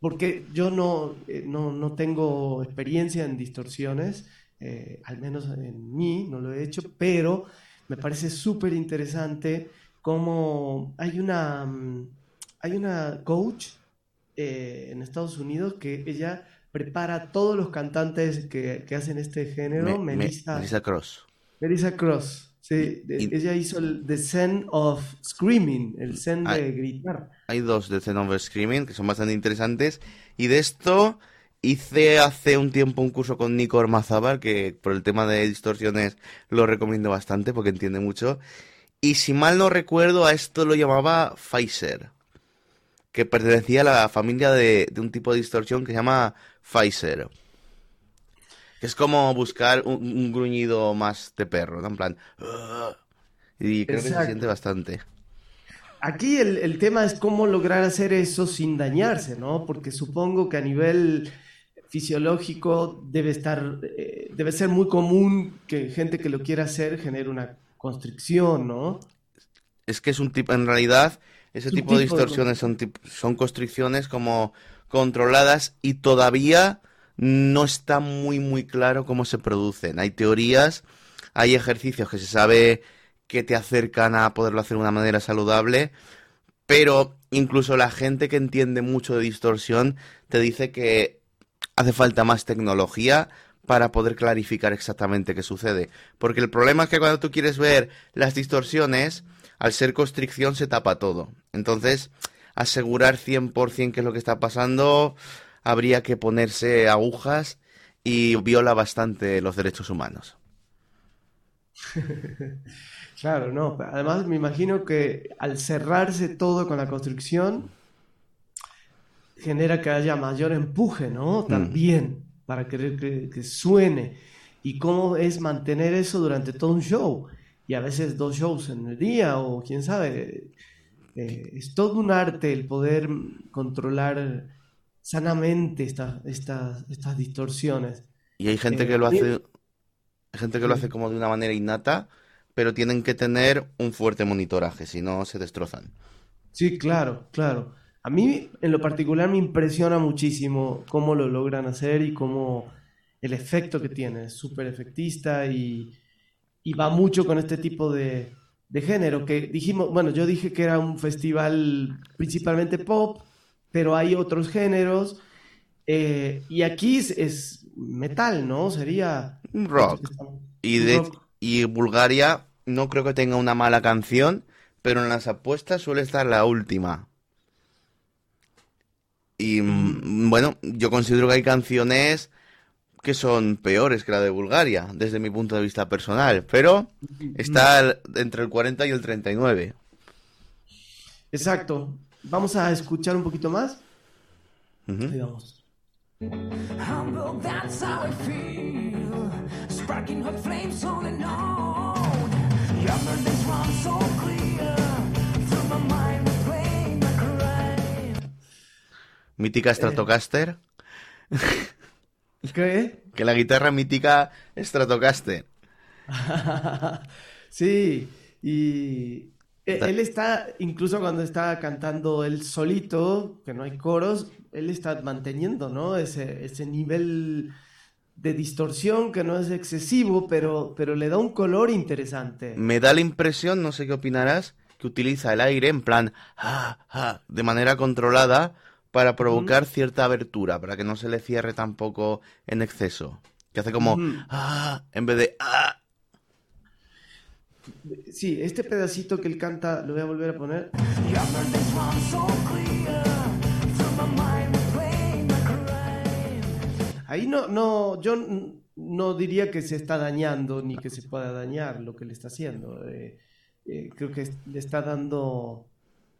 porque yo no, eh, no, no tengo experiencia en distorsiones, eh, al menos en mí no lo he hecho, pero me parece súper interesante cómo hay una, mm, hay una coach eh, en Estados Unidos que ella prepara a todos los cantantes que, que hacen este género, Me- me- Melissa. Melissa Cross. Melissa Cross. Sí, Y- ella hizo el The Zen of Screaming, el Zen de gritar. Hay dos de Zen of Screaming que son bastante interesantes. Y de esto hice hace un tiempo un curso con Nico Ormazábal, que por el tema de distorsiones lo recomiendo bastante porque entiende mucho. Y si mal no recuerdo, a esto lo llamaba Pfizer, que pertenecía a la familia de, de un tipo de distorsión que se llama Pfizer. Que es como buscar un, un gruñido más de perro, ¿no? En plan... "Ugh". Y creo que se siente bastante. Aquí el, el tema es cómo lograr hacer eso sin dañarse, ¿no? Porque supongo que a nivel fisiológico debe estar, eh, debe ser muy común que gente que lo quiera hacer genere una constricción, ¿no? Es que es un tipo, en realidad, ese tipo de tipo de distorsiones son, tip- son constricciones como controladas y todavía no está muy, muy claro cómo se producen. Hay teorías, hay ejercicios que se sabe que te acercan a poderlo hacer de una manera saludable, pero incluso la gente que entiende mucho de distorsión te dice que hace falta más tecnología para poder clarificar exactamente qué sucede. Porque el problema es que cuando tú quieres ver las distorsiones, al ser constricción se tapa todo. Entonces, asegurar 100% qué es lo que está pasando, habría que ponerse agujas y viola bastante los derechos humanos. Claro, no. Además, me imagino que al cerrarse todo con la construcción, genera que haya mayor empuje, ¿no? También, para querer que, que suene. Y cómo es mantener eso durante todo un show. Y a veces dos shows en el día, o quién sabe. Eh, es todo un arte el poder controlar sanamente estas, estas, estas distorsiones. Y hay gente Eh, que lo sí. hace, hay gente que lo hace como de una manera innata, pero tienen que tener un fuerte monitoraje, si no se destrozan. Sí, claro, claro. A mí en lo particular me impresiona muchísimo cómo lo logran hacer y cómo el efecto que tiene. Es súper efectista y, y va mucho con este tipo de, de género que dijimos, bueno, yo dije que era un festival principalmente pop, pero hay otros géneros Eh, y aquí es, es metal, ¿no? Sería... Rock. Y, de, Rock. y Bulgaria no creo que tenga una mala canción, pero en las apuestas suele estar la última. Y mm, bueno, yo considero que hay canciones que son peores que la de Bulgaria, desde mi punto de vista personal, pero está entre el 40 y el 39. Exacto. Vamos a escuchar un poquito más. Ahí vamos. Mítica Stratocaster, ¿Qué? que la guitarra mítica Stratocaster. sí, y e- él está, incluso cuando está cantando él solito, que no hay coros, él está manteniendo, ¿no? Ese, ese nivel de distorsión que no es excesivo, pero, pero le da un color interesante. Me da la impresión, no sé qué opinarás, que utiliza el aire en plan ah, ah, de manera controlada para provocar cierta abertura, para que no se le cierre tampoco en exceso. Que hace como ah, en vez de ah. Sí, este pedacito que él canta, lo voy a volver a poner. Ahí no, no, yo no diría que se está dañando ni que se pueda dañar lo que le está haciendo. Eh, eh, creo que le está dando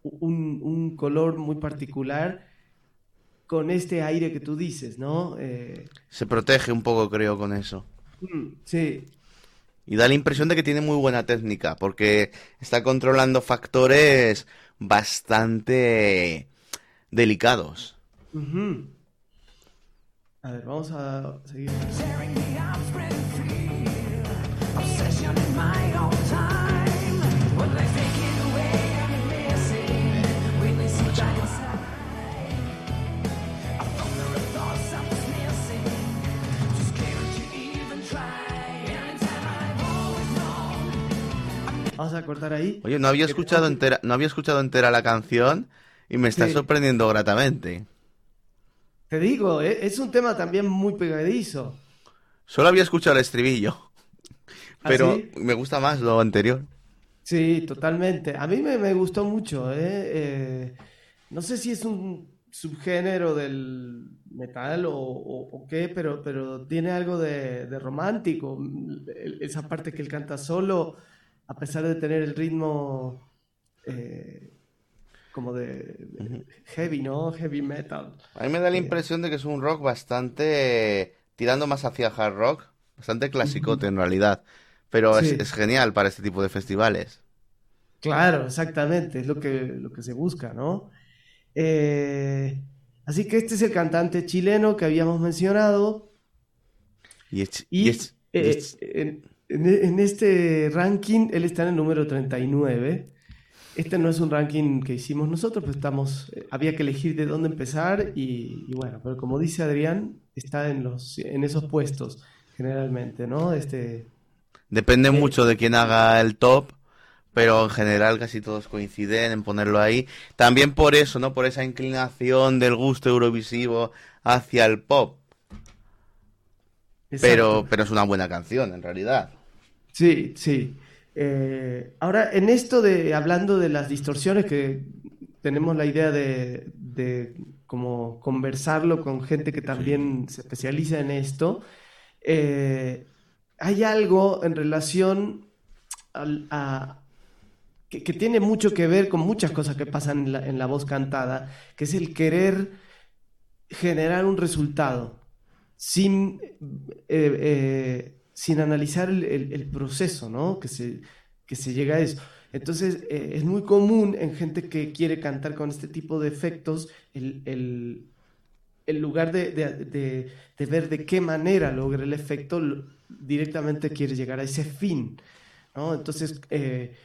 un, un color muy particular con este aire que tú dices, ¿no? Eh, Se protege un poco, creo, con eso. mm, sí, Y da la impresión de que tiene muy buena técnica, porque está controlando factores bastante delicados. ujú. A ver, vamos a seguir. Vamos a cortar ahí. Oye, no había escuchado entera, no había escuchado entera la canción y me está Sí. sorprendiendo gratamente. Te digo, eh, es un tema también muy pegadizo. Solo había escuchado el estribillo, ¿Ah, pero sí? me gusta más lo anterior. Sí, totalmente. A mí me, me gustó mucho, ¿eh? Eh, no sé si es un subgénero del metal o, o- o qué, pero, pero tiene algo de, de romántico. Esa parte que él canta solo, a pesar de tener el ritmo eh, como de, de heavy, ¿no? Heavy metal. A mí me da la Eh. impresión de que es un rock bastante tirando más hacia hard rock, bastante clasicote en realidad, pero es, Sí. es genial para este tipo de festivales. Claro, exactamente, es lo que, lo que se busca, ¿no? Eh, así que este es el cantante chileno que habíamos mencionado. Y es, Y y es- y es- en, en- en este ranking él está en el número 39. Este no es un ranking que hicimos nosotros, pues estamos, eh, había que elegir de dónde empezar y, y bueno, pero como dice Adrián, está en los, en esos puestos generalmente, ¿no? Este, depende eh, mucho de quién haga el top, pero en general casi todos coinciden en ponerlo ahí. También por eso, ¿no? Por esa inclinación del gusto eurovisivo hacia el pop. Pero, pero es una buena canción, en realidad. Sí, sí. Eh, ahora, en esto de hablando de las distorsiones, que tenemos la idea de, de como conversarlo con gente que también se especializa en esto, eh, hay algo en relación al- a, que, tiene mucho que ver con muchas cosas que pasan en la, en la voz cantada, que es el querer generar un resultado sin, eh, eh, sin analizar el, proceso, ¿no? Que se, que se llega a eso. Entonces, eh, es muy común en gente que quiere cantar con este tipo de efectos, el, el- lugar de, de- de- ver de qué manera logra el efecto, directamente quiere llegar a ese fin, ¿no? Entonces, eh,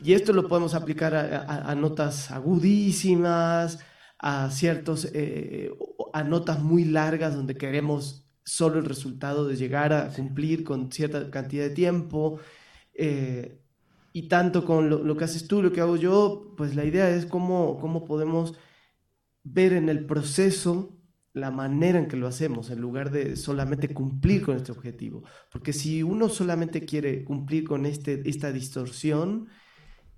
y esto lo podemos aplicar a, notas agudísimas, a ciertos, eh, a notas muy largas donde queremos solo el resultado de llegar a cumplir con cierta cantidad de tiempo. eh, y tanto con lo, lo que haces tú, lo que hago yo, pues la idea es cómo, cómo podemos ver en el proceso la manera en que lo hacemos, en lugar de solamente cumplir con este objetivo. Porque si uno solamente quiere cumplir con este, esta distorsión,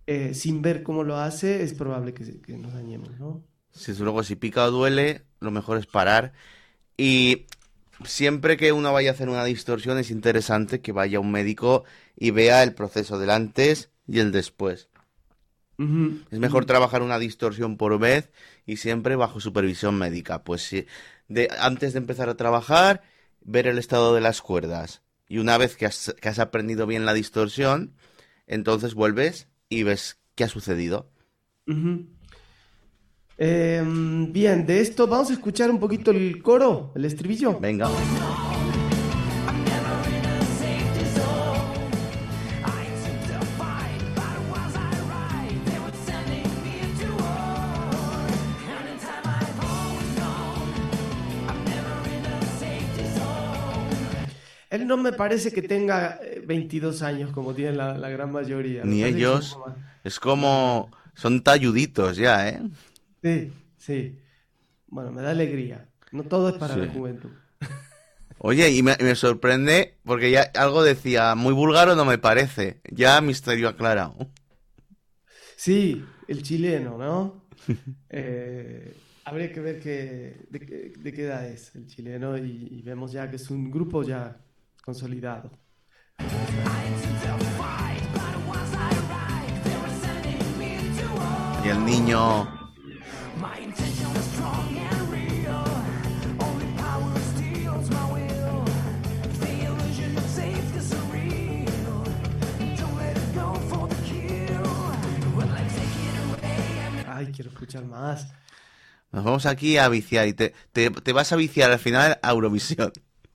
eh, sin ver cómo lo hace, es probable que, que nos dañemos, ¿no? Si luego si pica o duele, lo mejor es parar. Y siempre que uno vaya a hacer una distorsión es interesante que vaya un médico y vea el proceso del antes y el después. Es mejor trabajar una distorsión por vez y siempre bajo supervisión médica. Pues si de, antes de empezar a trabajar, ver el estado de las cuerdas. Y una vez que has, que has aprendido bien la distorsión, entonces vuelves y ves qué ha sucedido. Em, bien, de esto vamos a escuchar un poquito el coro, el estribillo. Venga. Él no me parece que tenga eh, 22 años como tienen la, la gran mayoría. Ni ellos. Es como... Son talluditos ya, ¿eh? Sí, sí. Bueno, me da alegría. No todo es para Sí. la juventud. Oye, y me, me sorprende porque ya algo decía, muy vulgar o no me parece. Ya misterio aclarado. Sí, el chileno, ¿no? Eh, habría que ver qué, de, qué- de qué edad es el chileno y, y vemos ya que es un grupo ya consolidado. Y el niño... Ay, quiero escuchar más. Nos vamos aquí a viciar y te, te, te vas a viciar al final a Eurovisión.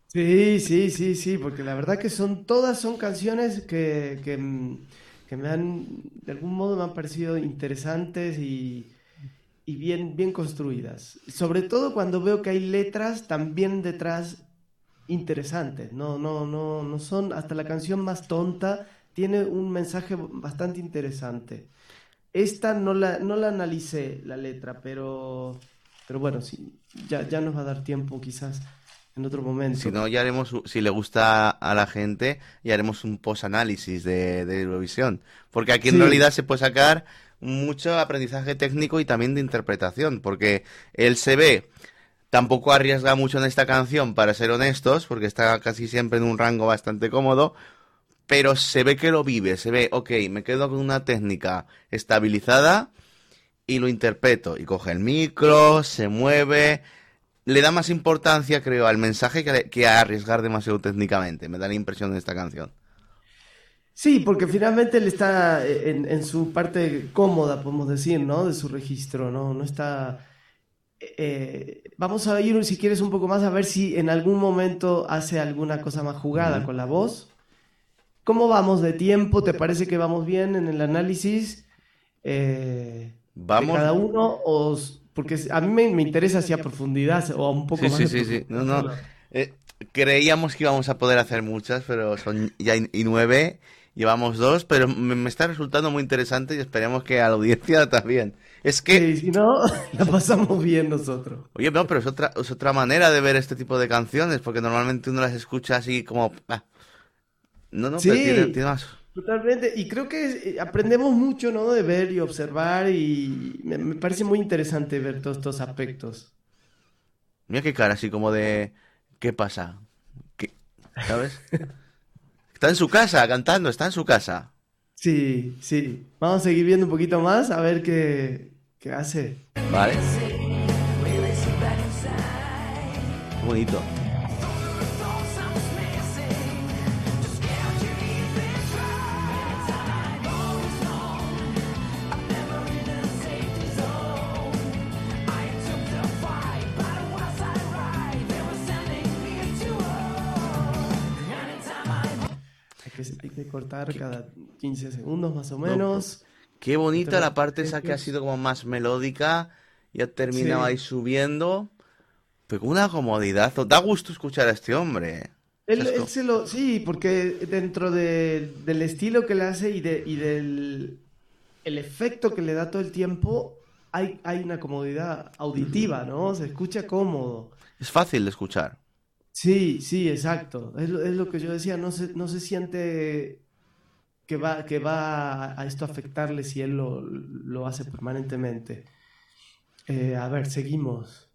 Sí, sí, sí, sí, porque la verdad que son todas son canciones que, que, que me han, de algún modo me han parecido interesantes y, y bien, bien construidas. Sobre todo cuando veo que hay letras también detrás interesantes. No, no, no, no son, hasta la canción más tonta tiene un mensaje bastante interesante. Esta no la, no la analicé, la letra, pero, pero bueno, sí, ya, ya nos va a dar tiempo quizás en otro momento. Si no, ya haremos, si le gusta a la gente, ya haremos un post-análisis de, de Eurovisión. Porque aquí en Sí. realidad se puede sacar mucho aprendizaje técnico y también de interpretación. Porque él se ve, tampoco arriesga mucho en esta canción, para ser honestos, porque está casi siempre en un rango bastante cómodo. Pero se ve que lo vive, se ve, ok, me quedo con una técnica estabilizada y lo interpreto. Y coge el micro, se mueve, le da más importancia, creo, al mensaje que, a arriesgar demasiado técnicamente. Me da la impresión de esta canción. Sí, porque finalmente él está en, en su parte cómoda, podemos decir, ¿no? De su registro, ¿no? No está... eh, vamos a ir, si quieres, un poco más a ver si en algún momento hace alguna cosa más jugada con la voz. ¿Cómo vamos de tiempo? ¿Te parece que vamos bien en el análisis eh, de Vamos. cada uno? O, porque a mí me, me interesa si a profundidad o a un poco Sí, más sí, de sí, sí. No, no. Eh, creíamos que íbamos a poder hacer muchas, pero son ya y nueve. Llevamos dos, pero me, me está resultando muy interesante y esperemos que a la audiencia también. Es que, Sí, si no, la pasamos bien nosotros. oye, no, pero es otra, es otra manera de ver este tipo de canciones, porque normalmente uno las escucha así como... ah. No, no, pero Sí. tiene, tiene más. Totalmente, y creo que eh, aprendemos mucho, ¿no? De ver y observar y me, me parece muy interesante ver todos estos aspectos. Mira qué cara, así como de... ¿Qué pasa? ¿Qué? ¿Sabes? Está en su casa cantando, está en su casa. Sí, sí. Vamos a seguir viendo un poquito más a ver qué, qué hace. ¿Vale? Qué bonito. Cortar cada 15 segundos más o menos. Qué bonita la parte esa que ha sido como más melódica. Ya terminaba Sí. ahí subiendo. Pero con una comodidad. Da gusto escuchar a este hombre. Él, se lo, sí, porque dentro de- del estilo que le hace y, de, y del el efecto que le da todo el tiempo, hay, hay una comodidad auditiva, ¿no? Se escucha cómodo. Es fácil de escuchar. Sí, sí, exacto. Es lo, es lo que yo decía, no se, no se siente que va, que va a esto afectarle si él lo, lo hace permanentemente. Eh, a ver, seguimos.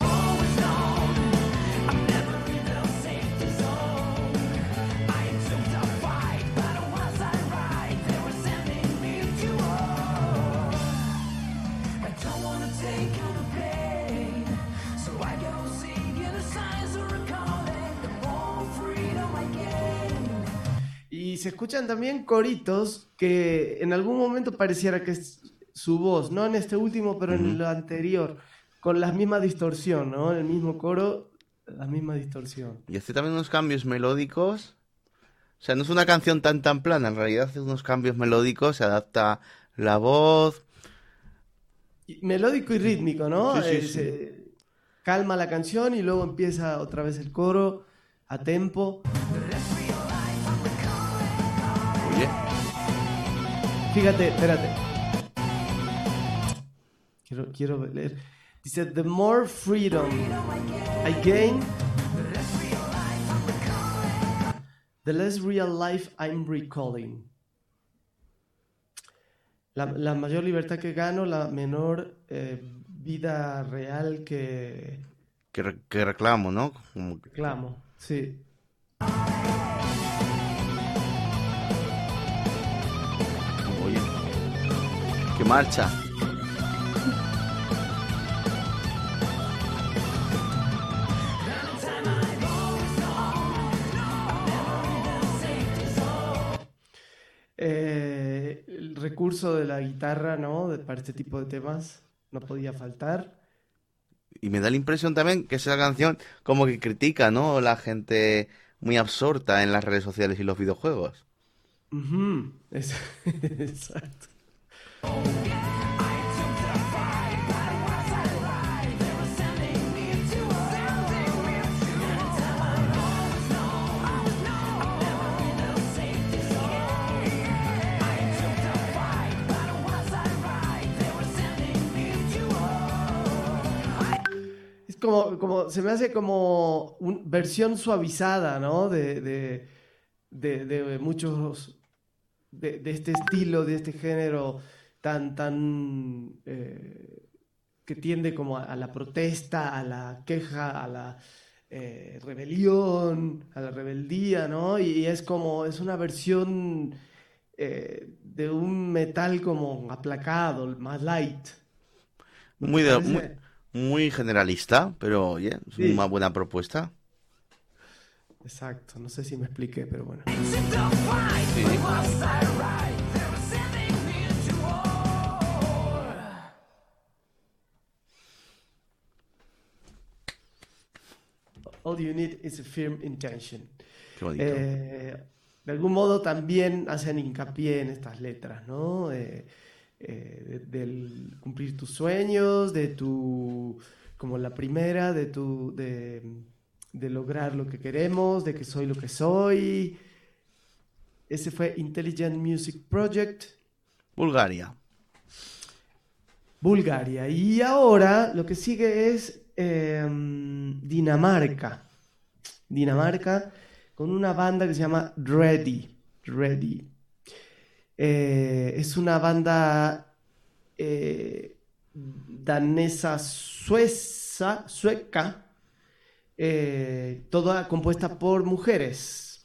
Se escuchan también coritos que en algún momento pareciera que es su voz, no en este último, pero en lo anterior, con la misma distorsión, ¿no? El mismo coro, la misma distorsión. Y hace también unos cambios melódicos. O sea, no es una canción tan tan plana, en realidad hace unos cambios melódicos, se adapta la voz. Melódico y rítmico, ¿no? Sí, sí, Eh, sí. se calma la canción y luego empieza otra vez el coro a tempo. Fíjate, espérate. Quiero, quiero leer. Dice, the more freedom I gain, the less real life I'm recalling. La, la mayor libertad que gano, la menor eh, vida real que que, re- que reclamo, ¿no? Como que- reclamo. Sí. Que marcha. Eh, el recurso de la guitarra, ¿no? Para este tipo de temas no podía faltar. Y me da la impresión también que esa canción como que critica, ¿no? La gente muy absorta en las redes sociales y los videojuegos. Es- Exacto. Como, como, se me hace como una versión suavizada, ¿no? De, de, de, de muchos, de este estilo, de este género tan, tan, eh, que tiende como a, a la protesta, a la queja, a la eh, rebelión, a la rebeldía, ¿no? Y es como, es una versión eh, de un metal como aplacado, más light. ¿No te Muy, de- muy, muy generalista, pero oye, es Sí. una buena propuesta. Exacto, no sé si me expliqué, pero bueno. Sí. All you need is a firm intention. Qué bonito. Eh, de algún modo también hacen hincapié en estas letras, ¿no? Eh, eh, de- del cumplir tus sueños, de tu, como la primera, de tu, de, de lograr lo que queremos, de que soy lo que soy. Ese fue Intelligent Music Project. Bulgaria. Bulgaria. Y ahora lo que sigue es em, Dinamarca. Dinamarca con una banda que se llama Ready. Ready. Eh, es una banda eh, danesa sueza, sueca, eh, toda compuesta por mujeres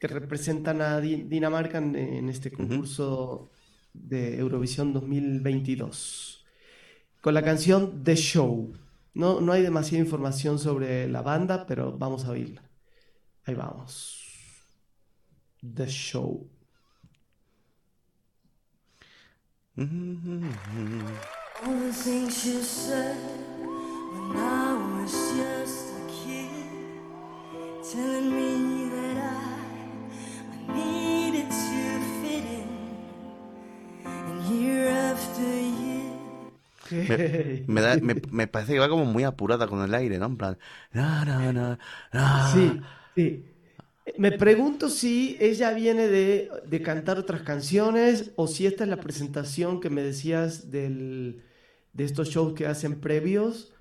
que representan a Di- Dinamarca en, en este concurso de Eurovisión 2022 con la canción The Show. No, no hay demasiada información sobre la banda, pero vamos a oírla. Ahí vamos. The Show. All the things you said when I was just a kid, telling me that I, I needed to fit in, and year after year. Me, da- me, me parece que va como muy apurada con el aire, ¿no? En plan. na, na, na, na. Sí, sí. Me pregunto si ella viene de, de cantar otras canciones o si esta es la presentación que me decías del, de estos shows que hacen previos.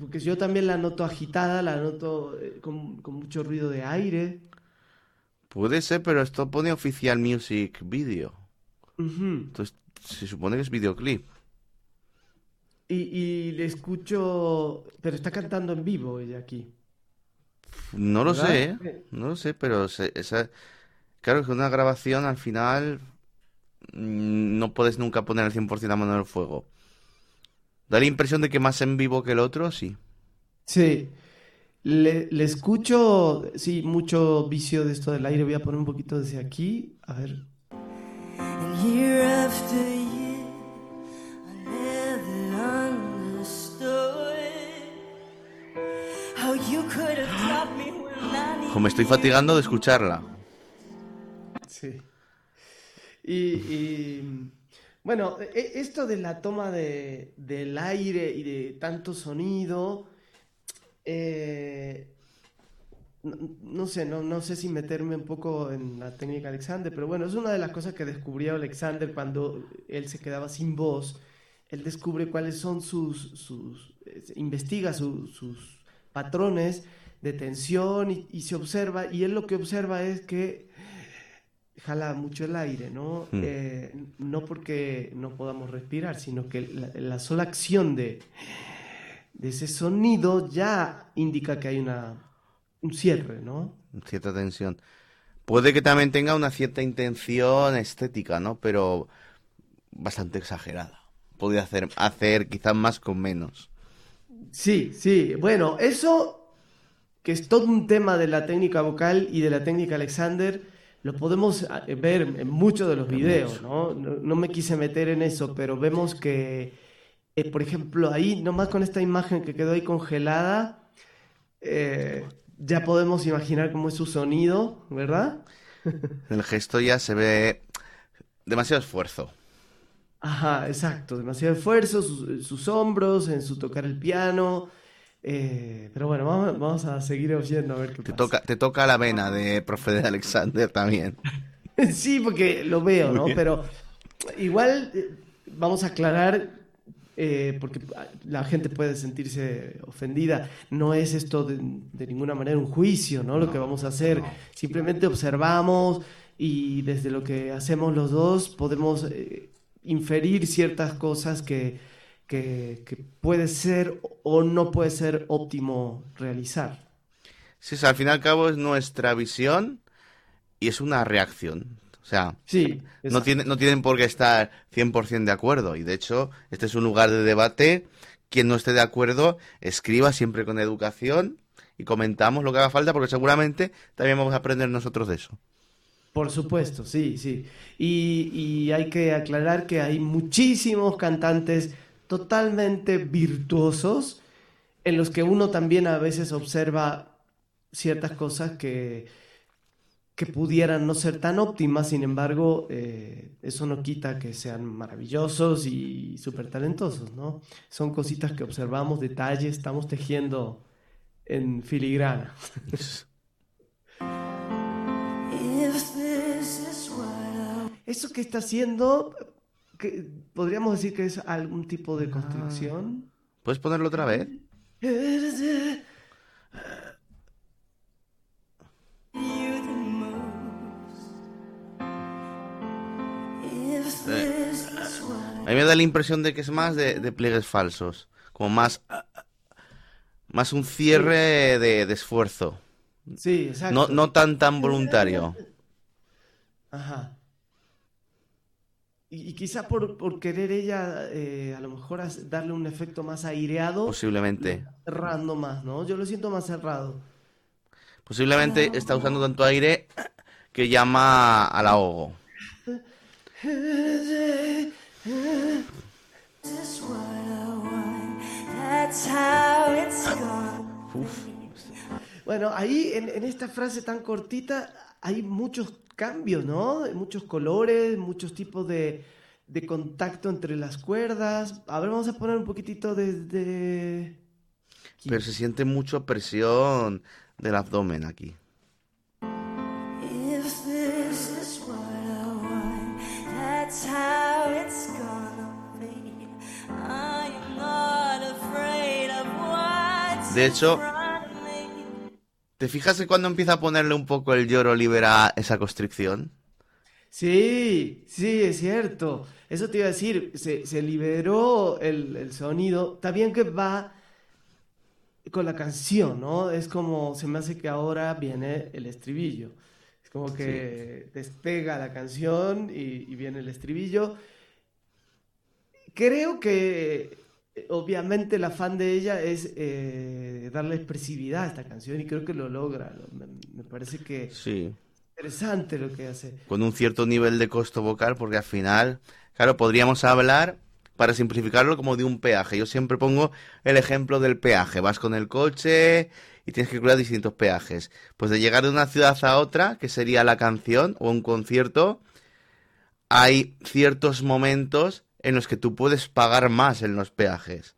Porque yo también la noto agitada, la noto eh, con, con mucho ruido de aire. Puede ser, pero esto pone oficial music video. Entonces se supone que es videoclip. Y, y le escucho, pero está cantando en vivo ella aquí. No lo ¿Verdad? sé, ¿eh? No lo sé, pero se- esa... claro que una grabación al final mm, no puedes nunca poner al 100% la mano en el fuego. Da la impresión de que más en vivo que el otro, sí. Sí, le, le escucho, sí, mucho vicio de esto del aire. Voy a poner un poquito desde aquí. A ver. Ojo, me estoy fatigando de escucharla. Sí. Y, bueno, e- esto de la toma de, del aire y de tanto sonido, eh, no, no sé, no, no sé si meterme un poco en la técnica Alexander, pero bueno, es una de las cosas que descubrió Alexander cuando él se quedaba sin voz. Él descubre cuáles son sus, sus eh, investiga su- sus patrones de tensión y, y se observa, y él lo que observa es que jala mucho el aire, ¿no? Hmm. Eh, no porque no podamos respirar, sino que la, la sola acción de, de ese sonido ya indica que hay una, un cierre, ¿no? Cierta tensión. Puede que también tenga una cierta intención estética, ¿no? Pero bastante exagerada. Podría hacer, hacer quizás más con menos. Sí, sí. Bueno, eso que es todo un tema de la técnica vocal y de la técnica Alexander, lo podemos eh, ver en muchos de los videos, ¿no? No, no me quise meter en eso, pero vemos que, eh, por ejemplo, ahí, nomás con esta imagen que quedó ahí congelada, eh, ya podemos imaginar cómo es su sonido, ¿verdad? El gesto ya se ve demasiado esfuerzo. Ajá, exacto, demasiado esfuerzo, sus, sus hombros, en su tocar el piano. Eh, pero bueno, vamos, vamos a seguir oyendo a ver qué Te pasa. toca, te toca la vena de profe de Alexander también. Sí, porque lo veo, ¿no? Pero igual eh, vamos a aclarar, eh, porque la gente puede sentirse ofendida. No es esto de, de ninguna manera un juicio, ¿no? Lo que vamos a hacer. Simplemente observamos y desde lo que hacemos los dos podemos eh, inferir ciertas cosas que, que, que puede ser o no puede ser óptimo realizar. Sí, o sea, al fin y al cabo es nuestra visión y es una reacción. O sea, Sí, no, tiene, no tienen por qué estar 100% de acuerdo. Y de hecho, este es un lugar de debate. Quien no esté de acuerdo, escriba siempre con educación y comentamos lo que haga falta porque seguramente también vamos a aprender nosotros de eso. Por supuesto, sí, sí. Y, y hay que aclarar que hay muchísimos cantantes totalmente virtuosos en los que uno también a veces observa ciertas cosas que, que pudieran no ser tan óptimas, sin embargo, eh, eso no quita que sean maravillosos y súper talentosos, ¿no? Son cositas que observamos, detalles, estamos tejiendo en filigrana. Eso que está haciendo, que podríamos decir que es algún tipo de construcción. ¿Puedes ponerlo otra vez? what A mí me da la impresión de que es más de, de pliegues falsos. Como más. Más un cierre de, de esfuerzo. Sí, exacto. No, no tan tan voluntario. Ajá. Y, y quizá por, por querer ella, eh, a lo mejor darle un efecto más aireado, Posiblemente. cerrando más, ¿no? Yo lo siento más cerrado. Posiblemente está usando tanto aire que llama al ahogo. Gonna Bueno, ahí en, en esta frase tan cortita hay muchos cambios, ¿no? Muchos colores, muchos tipos de, de contacto entre las cuerdas. A ver, vamos a poner un poquitito desde... De... Pero se siente mucha presión del abdomen aquí. De hecho, ¿te fijas que cuando empieza a ponerle un poco el lloro libera esa constricción? Sí, sí, es cierto. Eso te iba a decir, se, se liberó el, el sonido. Está bien que va con la canción, ¿no? Es como, se me hace que ahora viene el estribillo. Es como que despega la canción y, y viene el estribillo. Creo que obviamente el afán de ella es eh, darle expresividad a esta canción y creo que lo logra. Me, me parece que Sí. interesante lo que hace. Con un cierto nivel de costo vocal, porque al final, claro, podríamos hablar, para simplificarlo, como de un peaje. Yo siempre pongo el ejemplo del peaje. Vas con el coche y tienes que cruzar distintos peajes. Pues de llegar de una ciudad a otra, que sería la canción o un concierto, hay ciertos momentos en los que tú puedes pagar más en los peajes.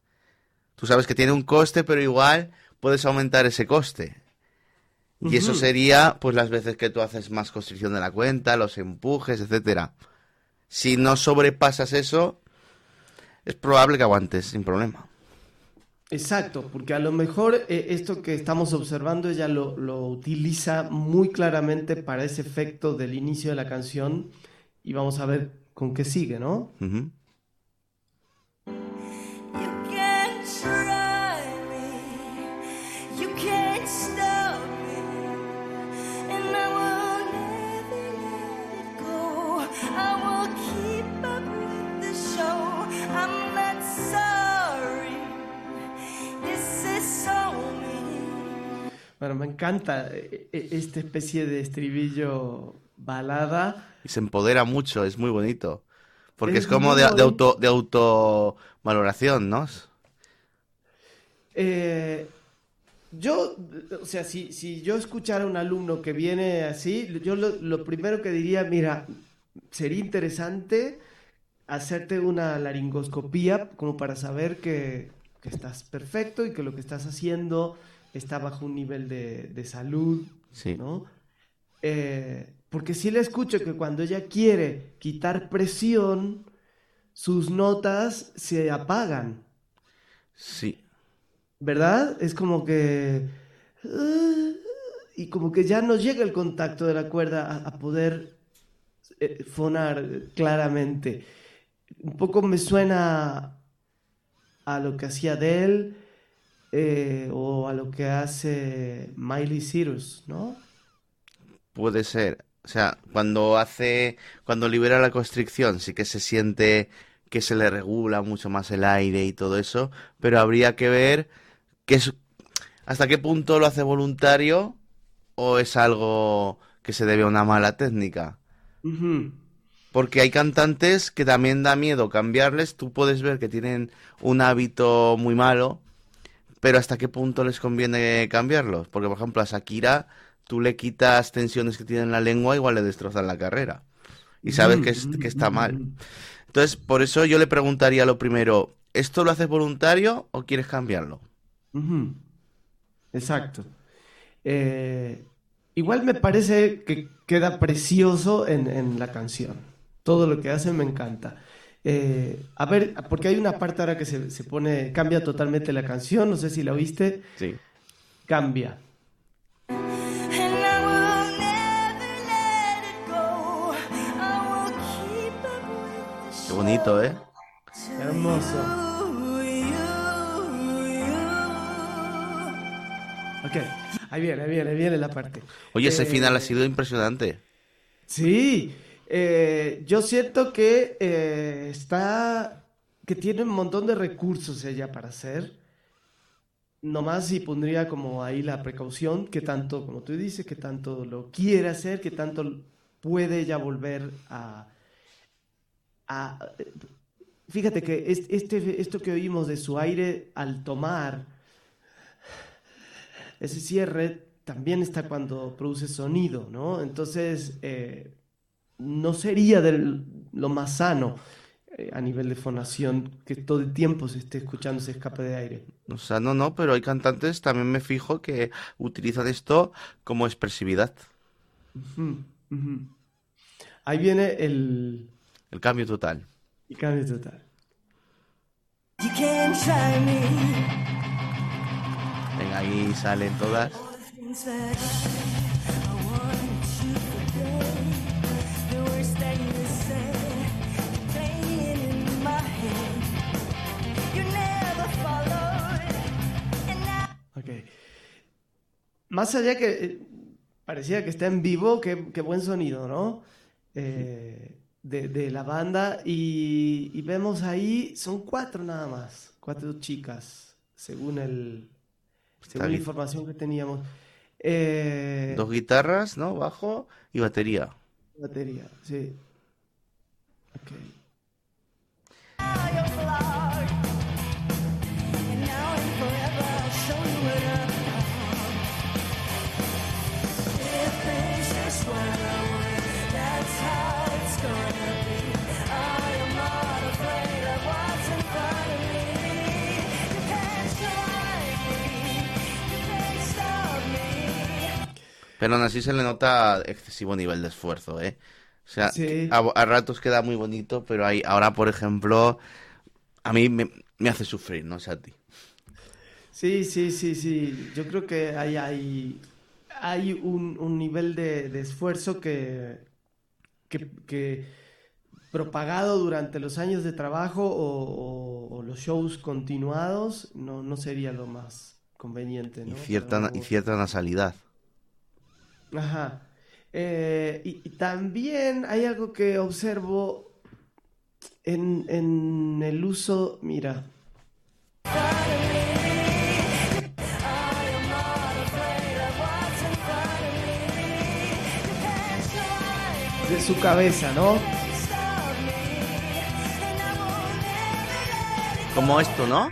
Tú sabes que tiene un coste, pero igual puedes aumentar ese coste. Y eso sería, pues, las veces que tú haces más constricción de la cuenta, los empujes, etcétera. Si no sobrepasas eso, es probable que aguantes sin problema. Exacto, porque a lo mejor eh, esto que estamos observando ella lo, lo utiliza muy claramente para ese efecto del inicio de la canción y vamos a ver con qué sigue, ¿no? Bueno, me encanta eh, eh, esta especie de estribillo balada. Y se empodera mucho, es muy bonito. Porque es, Es como de, de auto, de autovaloración, ¿no? Eh, yo, o sea, si, si yo escuchara a un alumno que viene así, yo lo, lo primero que diría, mira, sería interesante hacerte una laringoscopía como para saber que, que estás perfecto y que lo que estás haciendo está bajo un nivel de, de salud, Sí. ¿no? Eh, porque sí le escucho que cuando ella quiere quitar presión, sus notas se apagan. Sí. ¿verdad? Es como que... Y como que ya no llega el contacto de la cuerda a, a poder eh, fonar claramente. Un poco me suena a lo que hacía Adele eh, o a lo que hace Miley Cyrus, ¿no? Puede ser. O sea, cuando hace, cuando libera la constricción, sí que se siente que se le regula mucho más el aire y todo eso, pero habría que ver qué es, hasta qué punto lo hace voluntario o es algo que se debe a una mala técnica. Porque hay cantantes que también da miedo cambiarles. Tú puedes ver que tienen un hábito muy malo, pero hasta qué punto les conviene cambiarlos. Porque, por ejemplo, a Shakira, tú le quitas tensiones que tiene en la lengua, igual le destrozan la carrera. Y sabes que, es- que está mal. Entonces, por eso yo le preguntaría lo primero, ¿esto lo haces voluntario o quieres cambiarlo? Exacto. Eh, igual me parece que queda precioso en, en la canción. Todo lo que hace me encanta. Eh, a ver, porque hay una parte ahora que se, se pone, cambia totalmente la canción, no sé si la oíste, Sí. cambia. Qué bonito, ¿eh? Qué hermoso. Ok, ahí viene, ahí viene, ahí viene la parte. Oye, ese Eh, final ha sido impresionante. Sí, eh, yo siento que eh, está, que tiene un montón de recursos ella para hacer. Nomás si pondría como ahí la precaución, que tanto, como tú dices, que tanto lo quiere hacer, que tanto puede ella volver a... fíjate que es- este, esto que oímos de su aire al tomar, ese cierre también está cuando produce sonido, ¿no? Entonces, eh, no sería del- lo más sano eh, a nivel de fonación que todo el tiempo se esté escuchando ese escape de aire. O sea, no, no, pero hay cantantes, también me fijo, que utilizan esto como expresividad. Ahí viene el, El cambio total. el cambio total. You can't try me. Venga, ahí salen todas. Now. Ok. Más allá que eh, parecía que está en vivo, qué, qué buen sonido, ¿no? Eh, de, de la banda. Y, y vemos ahí, son cuatro nada más. Cuatro chicas, según el. Según la información que teníamos. Eh, Dos guitarras, ¿no? Bajo y batería. Batería, sí. Ok. Pero aún así se le nota excesivo nivel de esfuerzo, ¿eh? O sea, Sí. a, a ratos queda muy bonito, pero hay, ahora, por ejemplo, a mí me, me hace sufrir, no sé a ti. Sí, sí, sí, sí. Yo creo que hay, hay, hay un, un nivel de, de esfuerzo que, que, que propagado durante los años de trabajo o, o- o los shows continuados no, no sería lo más conveniente, Y ¿no? cierta, Para y cierta nasalidad. Ajá. Eh, y, y también hay algo que observo en, en el uso, mira, de su cabeza, ¿no? Como esto, ¿no?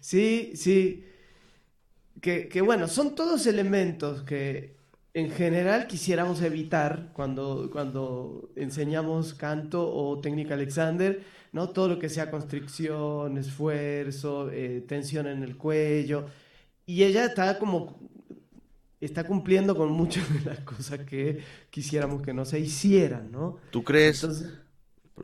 Sí, sí. Que, que bueno, son todos elementos que en general quisiéramos evitar cuando, cuando enseñamos canto o técnica Alexander, ¿no? Todo lo que sea constricción, esfuerzo, eh, tensión en el cuello. Y ella está como, está cumpliendo con muchas de las cosas que quisiéramos que no se hicieran, ¿no? ¿Tú crees, Entonces,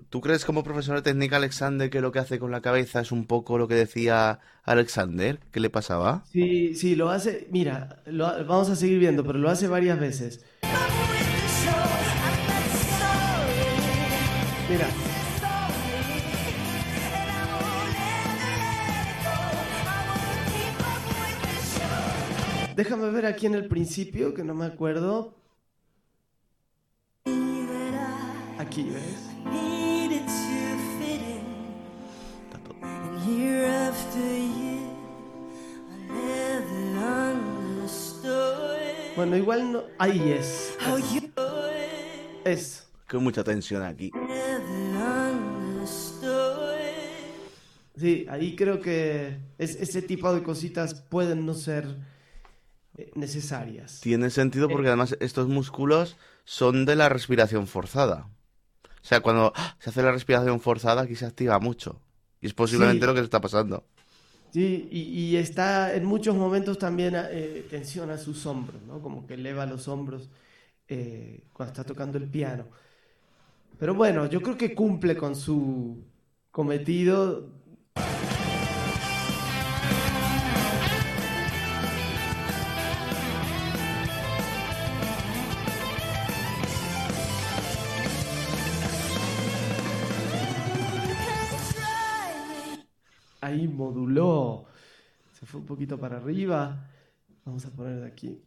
¿Tú crees como profesor de técnica Alexander que lo que hace con la cabeza es un poco lo que decía Alexander? ¿Qué le pasaba? sí, sí, lo hace, mira, vamos a seguir viendo, pero lo hace varias veces. Mira. Déjame ver aquí en el principio, que no me acuerdo. Aquí, ¿ves? Needed to fit in. And year after year, I never understood Bueno, igual no. Ahí es. how you Es. Que hay mucha tensión aquí. Sí, ahí creo que es- ese tipo de cositas pueden no ser eh, necesarias. Tiene sentido porque además estos músculos son de la respiración forzada. O sea, cuando se hace la respiración forzada aquí se activa mucho. Y es posiblemente Sí. lo que está pasando. Sí, y, y está en muchos momentos también eh, tensiona sus hombros, ¿no? Como que eleva los hombros eh, cuando está tocando el piano. Pero bueno, yo creo que cumple con su cometido. Ahí moduló. Se fue un poquito para arriba. Vamos a poner de aquí.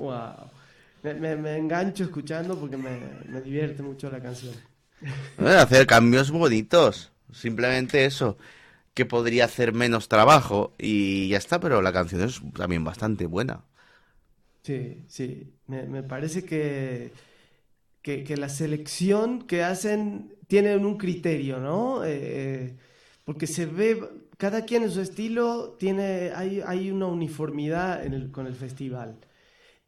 Wow. Me, me- me engancho escuchando porque me, me divierte mucho la canción. Eh, Hacer cambios bonitos. Simplemente eso. Que podría hacer menos trabajo. Y ya está, pero la canción es también bastante buena. Sí, sí. Me, me parece que, que, que la selección que hacen tienen un criterio, ¿no? Eh, porque se ve, cada quien en su estilo tiene, hay, hay una uniformidad en el- con el festival.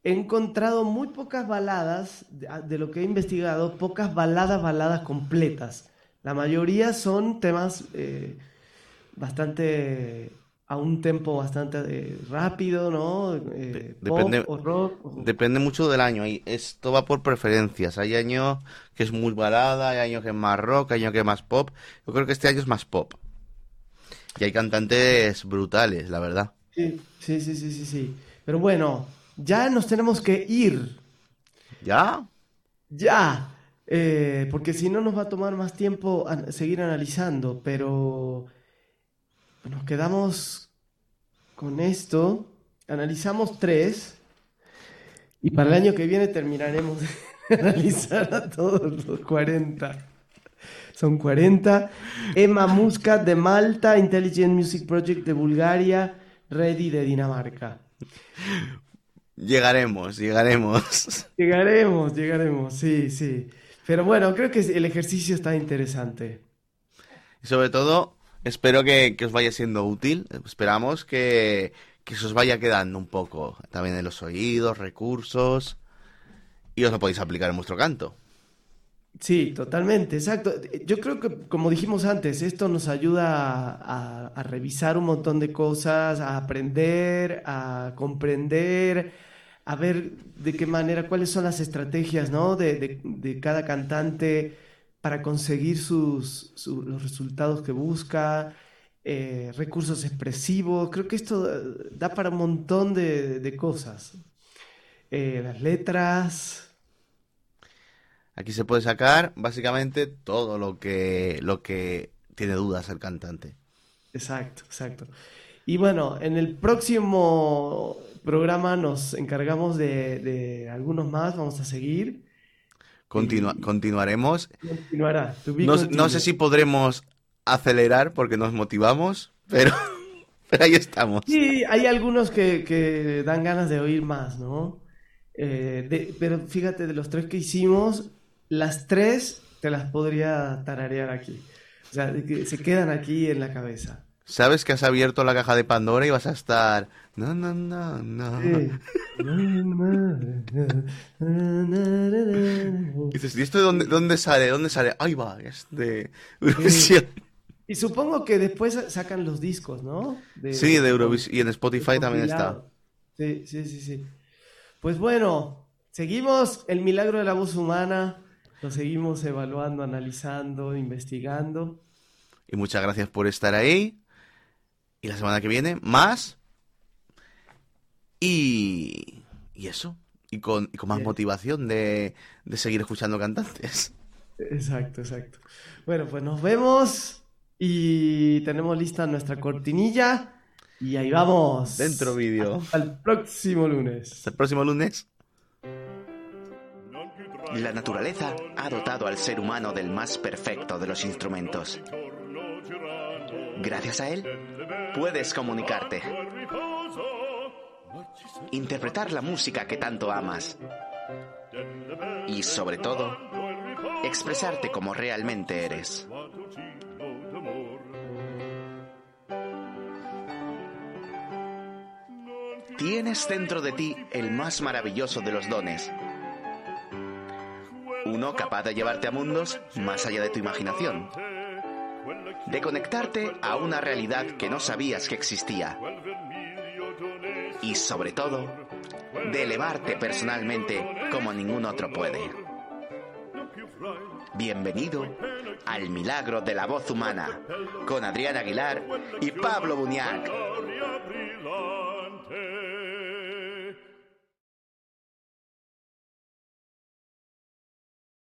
He encontrado muy pocas baladas, de, de lo que he investigado, pocas baladas, baladas completas. La mayoría son temas eh, bastante a un tempo bastante eh, rápido, ¿no? Eh, De- pop depende- o rock. o- Depende mucho del año. Y esto va por preferencias. Hay años que es muy balada, hay años que es más rock, hay años que es más pop. Yo creo que este año es más pop. Y hay cantantes brutales, la verdad. Sí, sí, sí, sí, sí, sí. Pero bueno, ya nos tenemos que ir. ¿Ya? Ya. Eh, porque si no nos va a tomar más tiempo seguir analizando. Pero nos quedamos con esto. Analizamos tres. Y para el año que viene terminaremos de analizar a todos los 40. Son 40. Emma Muscat de Malta, Intelligent Music Project de Bulgaria, Ready de Dinamarca. Llegaremos, llegaremos. Llegaremos, llegaremos, sí, sí. Pero bueno, creo que el ejercicio está interesante. Y sobre todo, espero que, que os vaya siendo útil. Esperamos que, que se os vaya quedando un poco también en los oídos, recursos. Y os lo podéis aplicar en vuestro canto. Sí, totalmente, exacto. Yo creo que, como dijimos antes, esto nos ayuda a, a revisar un montón de cosas, a aprender, a comprender, a ver de qué manera, cuáles son las estrategias, ¿no? de, de- de cada cantante para conseguir sus, su- los resultados que busca, eh, recursos expresivos. Creo que esto eh, da para un montón de, de cosas. Eh, las letras. Aquí se puede sacar básicamente todo lo que, lo que tiene dudas el cantante. Exacto, exacto. Y bueno, en el próximo programa nos encargamos de, de algunos más, vamos a seguir. Continua- continuaremos. Continuará. No, sé si podremos acelerar porque nos motivamos, pero, pero ahí estamos. Sí, hay algunos que, que dan ganas de oír más, ¿no? Eh, de- pero fíjate, de los tres que hicimos, las tres te las podría tararear aquí. O sea, se quedan aquí en la cabeza. Sabes que has abierto la caja de Pandora y vas a estar... No, no, no, no. Y dices, ¿y esto de dónde, dónde sale? ¿Dónde sale? Ahí va, es de Eurovisión. Y supongo que después sacan los discos, ¿no? De- Sí, de Eurovisión. Y en Spotify también está. Sí, sí, sí, sí. Pues bueno, seguimos el milagro de la voz humana, lo seguimos evaluando, analizando, investigando. Y muchas gracias por estar ahí. Y la semana que viene, más. Y... Y eso. Y con, y con más Bien. motivación de, de seguir escuchando cantantes. Exacto, exacto. Bueno, pues nos vemos y tenemos lista nuestra cortinilla y ahí vamos. Dentro vídeo. El próximo lunes. Hasta el próximo lunes. La naturaleza ha dotado al ser humano del más perfecto de los instrumentos. Gracias a él, puedes comunicarte, interpretar la música que tanto amas y, sobre todo, expresarte como realmente eres. Tienes dentro de ti el más maravilloso de los dones. Uno capaz de llevarte a mundos más allá de tu imaginación. De conectarte a una realidad que no sabías que existía. Y sobre todo, de elevarte personalmente como ningún otro puede. Bienvenido al milagro de la voz humana con Adrián Aguilar y Pablo Buñac.